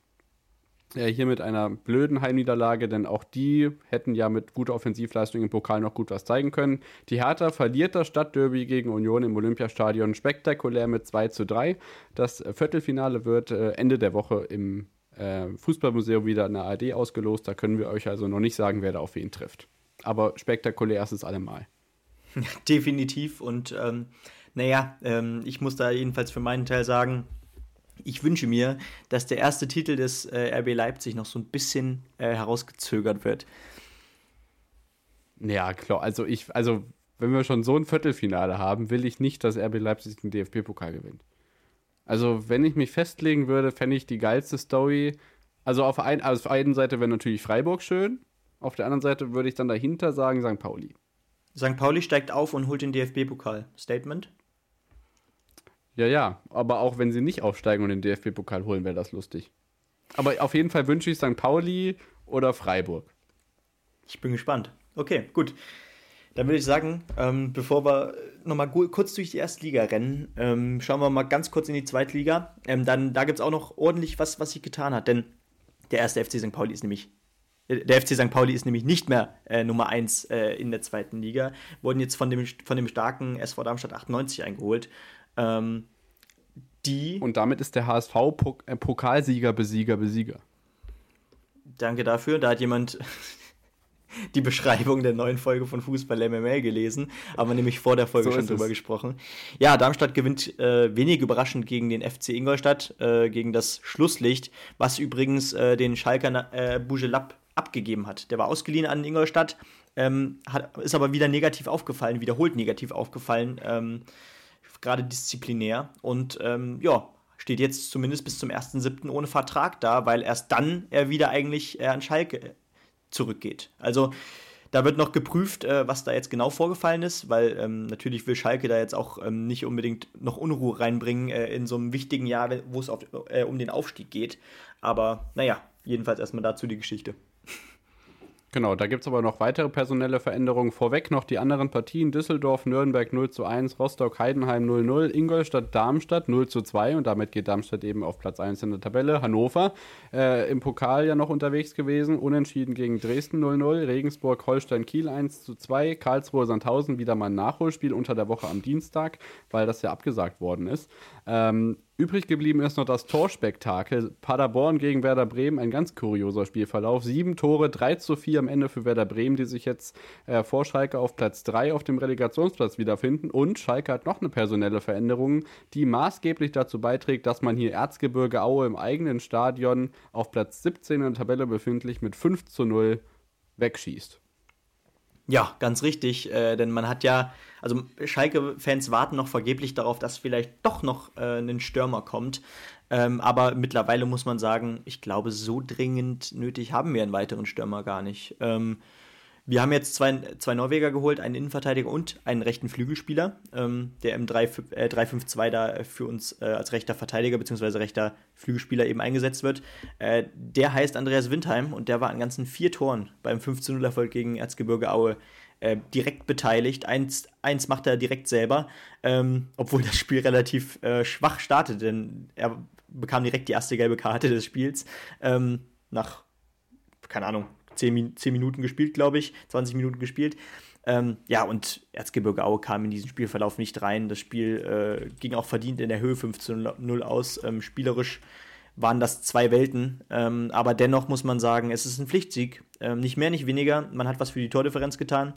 äh, hier mit einer blöden Heimniederlage, denn auch die hätten ja mit guter Offensivleistung im Pokal noch gut was zeigen können. Die Hertha verliert das Stadtderby gegen Union im Olympiastadion spektakulär mit 2 zu 3. Das Viertelfinale wird äh, Ende der Woche im äh, Fußballmuseum wieder in der ARD ausgelost. Da können wir euch also noch nicht sagen, wer da auf wen trifft. Aber spektakulär ist es allemal. Definitiv. Und ähm, naja, ähm, ich muss da jedenfalls für meinen Teil sagen, ich wünsche mir, dass der erste Titel des äh, RB Leipzig noch so ein bisschen äh, herausgezögert wird. Ja, klar. Also ich, also wenn wir schon so ein Viertelfinale haben, will ich nicht, dass RB Leipzig den DFB-Pokal gewinnt. Also, wenn ich mich festlegen würde, fände ich die geilste Story. Also auf, ein, also auf der einen Seite wäre natürlich Freiburg schön, auf der anderen Seite würde ich dann dahinter sagen St. Pauli. St. Pauli steigt auf und holt den DFB-Pokal. Statement? Ja, ja, aber auch wenn sie nicht aufsteigen und den DFB-Pokal holen, wäre das lustig. Aber auf jeden Fall wünsche ich St. Pauli oder Freiburg. Ich bin gespannt. Okay, gut. Dann würde ich sagen, ähm, bevor wir nochmal kurz durch die erste Liga rennen, ähm, schauen wir mal ganz kurz in die zweite Liga. Ähm, dann, da gibt es auch noch ordentlich was, was sich getan hat, denn der erste FC St. Pauli ist nämlich der FC St. Pauli ist nämlich nicht mehr äh, Nummer 1 äh, in der zweiten Liga, wurden jetzt von dem, von dem starken SV Darmstadt 98 eingeholt. Ähm, die Und damit ist der HSV Pok äh, Pokalsieger, Besieger, Besieger. Danke dafür. Da hat jemand die Beschreibung der neuen Folge von Fußball MML gelesen, aber nämlich vor der Folge so schon drüber es. gesprochen. Ja, Darmstadt gewinnt äh, wenig überraschend gegen den FC Ingolstadt, äh, gegen das Schlusslicht, was übrigens äh, den Schalker äh, Bujelab abgegeben hat. Der war ausgeliehen an Ingolstadt, ähm, hat, ist aber wieder negativ aufgefallen, wiederholt negativ aufgefallen, ähm, gerade disziplinär. Und ähm, ja, steht jetzt zumindest bis zum 1.7. ohne Vertrag da, weil erst dann er wieder eigentlich äh, an Schalke zurückgeht. Also da wird noch geprüft, äh, was da jetzt genau vorgefallen ist, weil ähm, natürlich will Schalke da jetzt auch ähm, nicht unbedingt noch Unruhe reinbringen äh, in so einem wichtigen Jahr, wo es äh, um den Aufstieg geht. Aber naja, jedenfalls erstmal dazu die Geschichte. Genau, da gibt es aber noch weitere personelle Veränderungen. Vorweg noch die anderen Partien: Düsseldorf, Nürnberg 0 zu 1, Rostock, Heidenheim 0-0, Ingolstadt, Darmstadt 0 zu 2 und damit geht Darmstadt eben auf Platz 1 in der Tabelle. Hannover äh, im Pokal ja noch unterwegs gewesen, unentschieden gegen Dresden 0-0, Regensburg, Holstein, Kiel 1 zu 2, Karlsruhe, Sandhausen wieder mal ein Nachholspiel unter der Woche am Dienstag, weil das ja abgesagt worden ist. Ähm, Übrig geblieben ist noch das Torspektakel. Paderborn gegen Werder Bremen, ein ganz kurioser Spielverlauf. Sieben Tore, 3 zu 4 am Ende für Werder Bremen, die sich jetzt äh, vor Schalke auf Platz 3 auf dem Relegationsplatz wiederfinden. Und Schalke hat noch eine personelle Veränderung, die maßgeblich dazu beiträgt, dass man hier Erzgebirge Aue im eigenen Stadion auf Platz 17 in der Tabelle befindlich mit 5 zu 0 wegschießt. Ja, ganz richtig, äh, denn man hat ja, also Schalke-Fans warten noch vergeblich darauf, dass vielleicht doch noch äh, ein Stürmer kommt. Ähm, aber mittlerweile muss man sagen, ich glaube, so dringend nötig haben wir einen weiteren Stürmer gar nicht. Ähm, wir haben jetzt zwei, zwei Norweger geholt, einen Innenverteidiger und einen rechten Flügelspieler, ähm, der im 3-5-2 äh, da für uns äh, als rechter Verteidiger bzw. rechter Flügelspieler eben eingesetzt wird. Äh, der heißt Andreas Windheim und der war an ganzen vier Toren beim 15-0-Erfolg gegen Erzgebirge Aue äh, direkt beteiligt. Eins, eins macht er direkt selber, ähm, obwohl das Spiel relativ äh, schwach startet, denn er bekam direkt die erste gelbe Karte des Spiels ähm, nach, keine Ahnung, 10, 10 Minuten gespielt, glaube ich, 20 Minuten gespielt. Ähm, ja, und Erzgebirge Aue kam in diesen Spielverlauf nicht rein. Das Spiel äh, ging auch verdient in der Höhe 15-0 aus. Ähm, spielerisch waren das zwei Welten. Ähm, aber dennoch muss man sagen, es ist ein Pflichtsieg. Ähm, nicht mehr, nicht weniger. Man hat was für die Tordifferenz getan.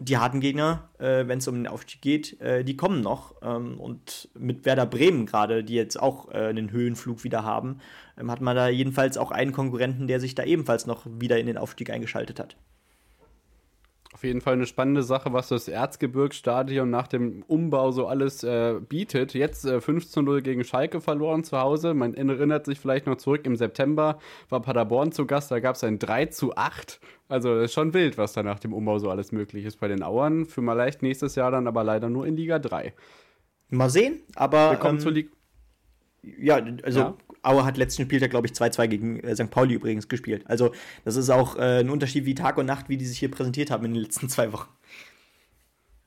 Und die harten Gegner, äh, wenn es um den Aufstieg geht, äh, die kommen noch. Ähm, und mit Werder Bremen gerade, die jetzt auch äh, einen Höhenflug wieder haben, ähm, hat man da jedenfalls auch einen Konkurrenten, der sich da ebenfalls noch wieder in den Aufstieg eingeschaltet hat. Auf jeden Fall eine spannende Sache, was das Erzgebirgsstadion nach dem Umbau so alles äh, bietet. Jetzt äh, 5 zu 0 gegen Schalke verloren zu Hause. Man erinnert sich vielleicht noch zurück, im September war Paderborn zu Gast, da gab es ein 3 zu 8. Also ist schon wild, was da nach dem Umbau so alles möglich ist bei den Auern. Für mal leicht nächstes Jahr dann aber leider nur in Liga 3. Mal sehen, aber. Willkommen ähm, zur Liga. Ja, also ja. Aue hat letzten Spieltag, glaube ich, 2-2 gegen äh, St. Pauli übrigens gespielt. Also, das ist auch äh, ein Unterschied wie Tag und Nacht, wie die sich hier präsentiert haben in den letzten zwei Wochen.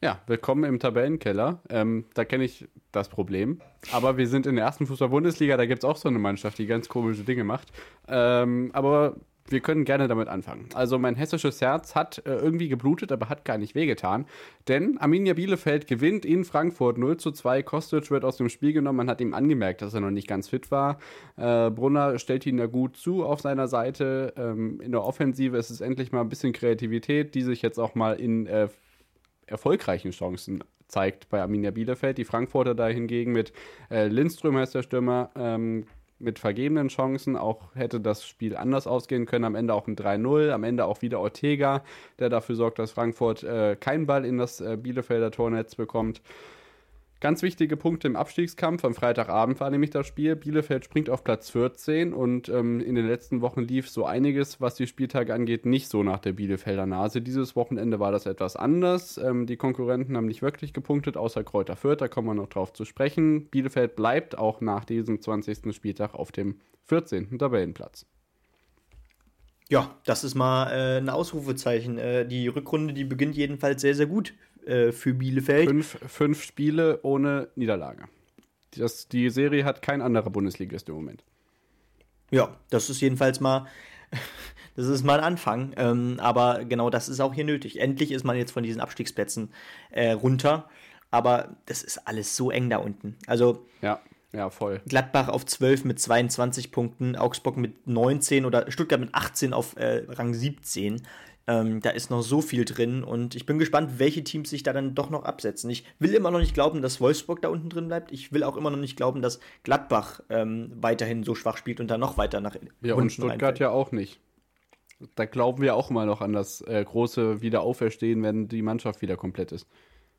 Ja, willkommen im Tabellenkeller. Ähm, da kenne ich das Problem. Aber wir sind in der ersten Fußball-Bundesliga, da gibt es auch so eine Mannschaft, die ganz komische Dinge macht. Ähm, aber wir können gerne damit anfangen. Also mein hessisches Herz hat äh, irgendwie geblutet, aber hat gar nicht wehgetan. Denn Arminia Bielefeld gewinnt in Frankfurt 0 zu 2. Kostic wird aus dem Spiel genommen. Man hat ihm angemerkt, dass er noch nicht ganz fit war. Äh, Brunner stellt ihn da gut zu auf seiner Seite. Ähm, in der Offensive ist es endlich mal ein bisschen Kreativität, die sich jetzt auch mal in äh, erfolgreichen Chancen zeigt bei Arminia Bielefeld. Die Frankfurter da hingegen mit äh, Lindström heißt der Stürmer. Ähm, mit vergebenen Chancen. Auch hätte das Spiel anders ausgehen können. Am Ende auch ein 3-0. Am Ende auch wieder Ortega, der dafür sorgt, dass Frankfurt äh, keinen Ball in das äh, Bielefelder Tornetz bekommt. Ganz wichtige Punkte im Abstiegskampf. Am Freitagabend war nämlich das Spiel. Bielefeld springt auf Platz 14 und ähm, in den letzten Wochen lief so einiges, was die Spieltage angeht, nicht so nach der Bielefelder Nase. Dieses Wochenende war das etwas anders. Ähm, die Konkurrenten haben nicht wirklich gepunktet, außer Kräuter Fürth. Da kommen wir noch drauf zu sprechen. Bielefeld bleibt auch nach diesem 20. Spieltag auf dem 14. Tabellenplatz. Ja, das ist mal äh, ein Ausrufezeichen. Äh, die Rückrunde, die beginnt jedenfalls sehr, sehr gut äh, für Bielefeld. Fünf, fünf Spiele ohne Niederlage. Das, die Serie hat kein anderer Bundesligist im Moment. Ja, das ist jedenfalls mal, das ist mal ein Anfang. Ähm, aber genau das ist auch hier nötig. Endlich ist man jetzt von diesen Abstiegsplätzen äh, runter. Aber das ist alles so eng da unten. Also. Ja. Ja, voll. Gladbach auf 12 mit 22 Punkten, Augsburg mit 19 oder Stuttgart mit 18 auf äh, Rang 17 Ähm, da ist noch so viel drin und ich bin gespannt, welche Teams sich da dann doch noch absetzen. Ich will immer noch nicht glauben, dass Wolfsburg da unten drin bleibt. Ich will auch immer noch nicht glauben, dass Gladbach ähm, weiterhin so schwach spielt und da noch weiter nach Ja, und Stuttgart reinfällt. ja auch nicht. Da glauben wir auch immer noch an das äh, große Wiederauferstehen, wenn die Mannschaft wieder komplett ist.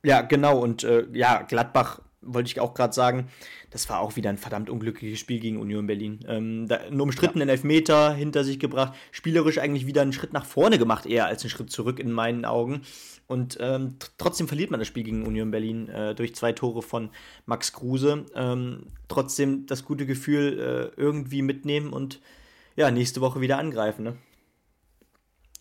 Ja, genau. Und äh, ja, Gladbach wollte ich auch gerade sagen, das war auch wieder ein verdammt unglückliches Spiel gegen Union Berlin. Ähm, da, einen umstrittenen ja. Elfmeter hinter sich gebracht, spielerisch eigentlich wieder einen Schritt nach vorne gemacht, eher als einen Schritt zurück in meinen Augen. Und ähm, trotzdem verliert man das Spiel gegen Union Berlin äh, durch zwei Tore von Max Kruse. Ähm, trotzdem das gute Gefühl äh, irgendwie mitnehmen und ja, nächste Woche wieder angreifen. Ne?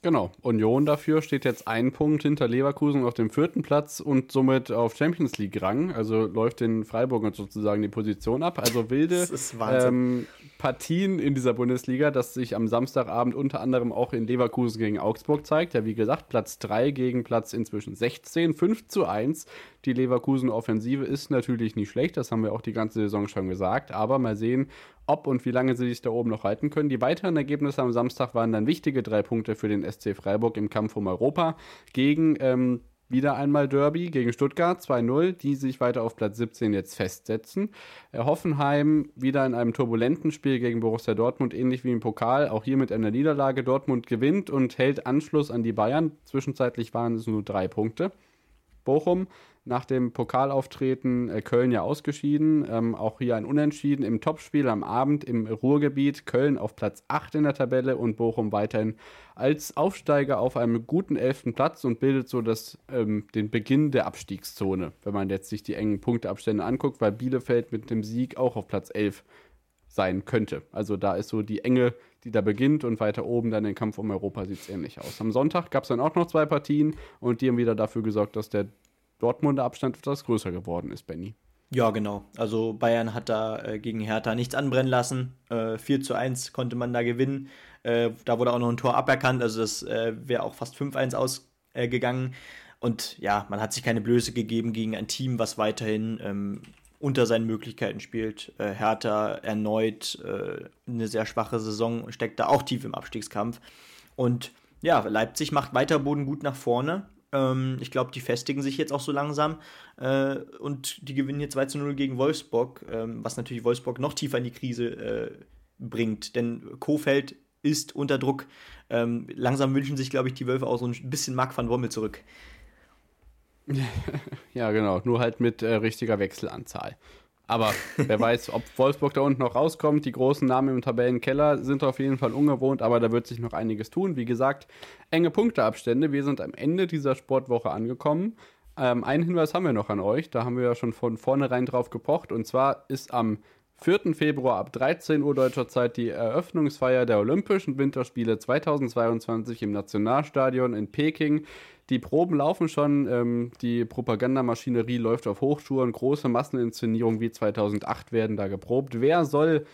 Genau. Union dafür steht jetzt ein Punkt hinter Leverkusen auf dem vierten Platz und somit auf Champions League Rang. Also läuft den Freiburgern sozusagen die Position ab. Also wilde ähm, Partien in dieser Bundesliga, das sich am Samstagabend unter anderem auch in Leverkusen gegen Augsburg zeigt. Ja, wie gesagt, Platz 3 gegen Platz inzwischen 16, 5 zu 1. Die Leverkusen-Offensive ist natürlich nicht schlecht, das haben wir auch die ganze Saison schon gesagt. Aber mal sehen, ob und wie lange sie sich da oben noch halten können. Die weiteren Ergebnisse am Samstag waren dann wichtige drei Punkte für den SC Freiburg im Kampf um Europa gegen ähm, wieder einmal Derby gegen Stuttgart 2-0, die sich weiter auf Platz 17 jetzt festsetzen. Äh, Hoffenheim wieder in einem turbulenten Spiel gegen Borussia Dortmund, ähnlich wie im Pokal, auch hier mit einer Niederlage. Dortmund gewinnt und hält Anschluss an die Bayern. Zwischenzeitlich waren es nur drei Punkte. Bochum nach dem Pokalauftreten äh, Köln ja ausgeschieden. Ähm, auch hier ein Unentschieden im Topspiel am Abend im Ruhrgebiet. Köln auf Platz 8 in der Tabelle und Bochum weiterhin als Aufsteiger auf einem guten 11. Platz und bildet so das, ähm, den Beginn der Abstiegszone, wenn man jetzt sich die engen Punkteabstände anguckt, weil Bielefeld mit dem Sieg auch auf Platz 11 sein könnte. Also da ist so die Enge, die da beginnt und weiter oben dann den Kampf um Europa sieht es ähnlich aus. Am Sonntag gab es dann auch noch zwei Partien und die haben wieder dafür gesorgt, dass der Dortmunder Abstand etwas größer geworden ist, Benny. Ja, genau. Also Bayern hat da äh, gegen Hertha nichts anbrennen lassen. Äh, 4 zu 1 konnte man da gewinnen. Äh, da wurde auch noch ein Tor aberkannt, also das äh, wäre auch fast 5-1 ausgegangen. Und ja, man hat sich keine Blöße gegeben gegen ein Team, was weiterhin ähm, unter seinen Möglichkeiten spielt. Äh, Hertha erneut äh, eine sehr schwache Saison, steckt da auch tief im Abstiegskampf. Und ja, Leipzig macht weiter Boden gut nach vorne. Ähm, ich glaube, die festigen sich jetzt auch so langsam äh, und die gewinnen hier 2 zu 0 gegen Wolfsburg, ähm, was natürlich Wolfsburg noch tiefer in die Krise äh, bringt. Denn Kofeld ist unter Druck. Ähm, langsam wünschen sich, glaube ich, die Wölfe auch so ein bisschen Mark van Bommel zurück. ja, genau. Nur halt mit äh, richtiger Wechselanzahl. Aber wer weiß, ob Wolfsburg da unten noch rauskommt. Die großen Namen im Tabellenkeller sind auf jeden Fall ungewohnt, aber da wird sich noch einiges tun. Wie gesagt, enge Punkteabstände. Wir sind am Ende dieser Sportwoche angekommen. Ähm, einen Hinweis haben wir noch an euch. Da haben wir ja schon von vornherein drauf gepocht. Und zwar ist am 4. Februar ab 13 Uhr deutscher Zeit die Eröffnungsfeier der Olympischen Winterspiele 2022 im Nationalstadion in Peking. Die Proben laufen schon, ähm, die Propagandamaschinerie läuft auf Hochtouren, große Masseninszenierungen wie 2008 werden da geprobt. Wer soll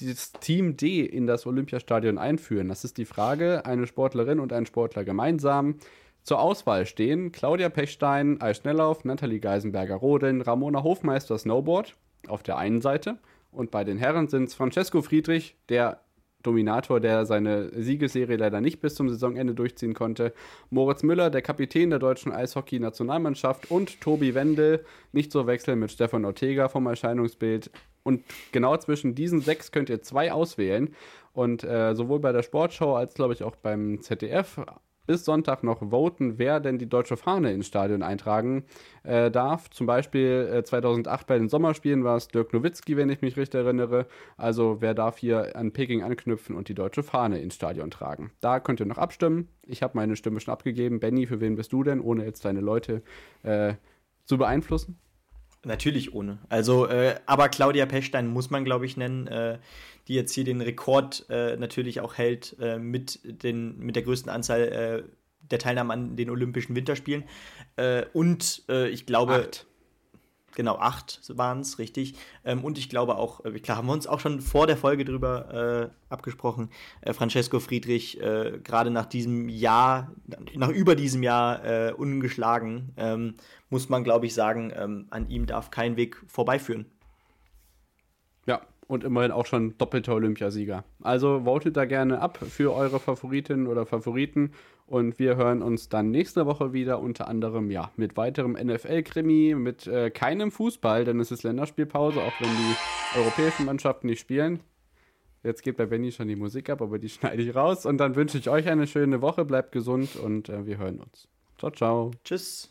das Team D in das Olympiastadion einführen? Das ist die Frage. Eine Sportlerin und ein Sportler gemeinsam. Zur Auswahl stehen Claudia Pechstein, Eisschnelllauf, Nathalie Geisenberger-Rodeln, Ramona Hofmeister Snowboard auf der einen Seite und bei den Herren sind es Francesco Friedrich, der Dominator, der seine Siegesserie leider nicht bis zum Saisonende durchziehen konnte. Moritz Müller, der Kapitän der deutschen Eishockey-Nationalmannschaft und Tobi Wendel, nicht so wechseln mit Stefan Ortega vom Erscheinungsbild. Und genau zwischen diesen sechs könnt ihr zwei auswählen. Und äh, sowohl bei der Sportschau als, glaube ich, auch beim ZDF bis Sonntag noch voten, wer denn die deutsche Fahne ins Stadion eintragen äh, darf. Zum Beispiel äh, 2008 bei den Sommerspielen war es Dirk Nowitzki, wenn ich mich richtig erinnere. Also wer darf hier an Peking anknüpfen und die deutsche Fahne ins Stadion tragen. Da könnt ihr noch abstimmen. Ich habe meine Stimme schon abgegeben. Benny, für wen bist du denn, ohne jetzt deine Leute äh, zu beeinflussen? Natürlich ohne. Also, äh, aber Claudia Pechstein muss man, glaube ich, nennen, äh, die jetzt hier den Rekord äh, natürlich auch hält äh, mit, den, mit der größten Anzahl äh, der Teilnahme an den Olympischen Winterspielen. Äh, und ich glaube. Acht. Genau, acht waren es, richtig. Ähm, und ich glaube auch, äh, klar, haben wir uns auch schon vor der Folge drüber äh, abgesprochen, äh, Francesco Friedrich, äh, gerade nach diesem Jahr, nach über diesem Jahr äh, ungeschlagen, ähm, muss man, glaube ich, sagen, ähm, an ihm darf kein Weg vorbeiführen. Und immerhin auch schon doppelter Olympiasieger. Also votet da gerne ab für eure Favoritinnen oder Favoriten Und wir hören uns dann nächste Woche wieder, unter anderem ja mit weiterem NFL-Krimi, mit äh, keinem Fußball, denn es ist Länderspielpause, auch wenn die europäischen Mannschaften nicht spielen. Jetzt geht bei Benny schon die Musik ab, aber die schneide ich raus. Und dann wünsche ich euch eine schöne Woche, bleibt gesund und äh, wir hören uns. Ciao, ciao. Tschüss.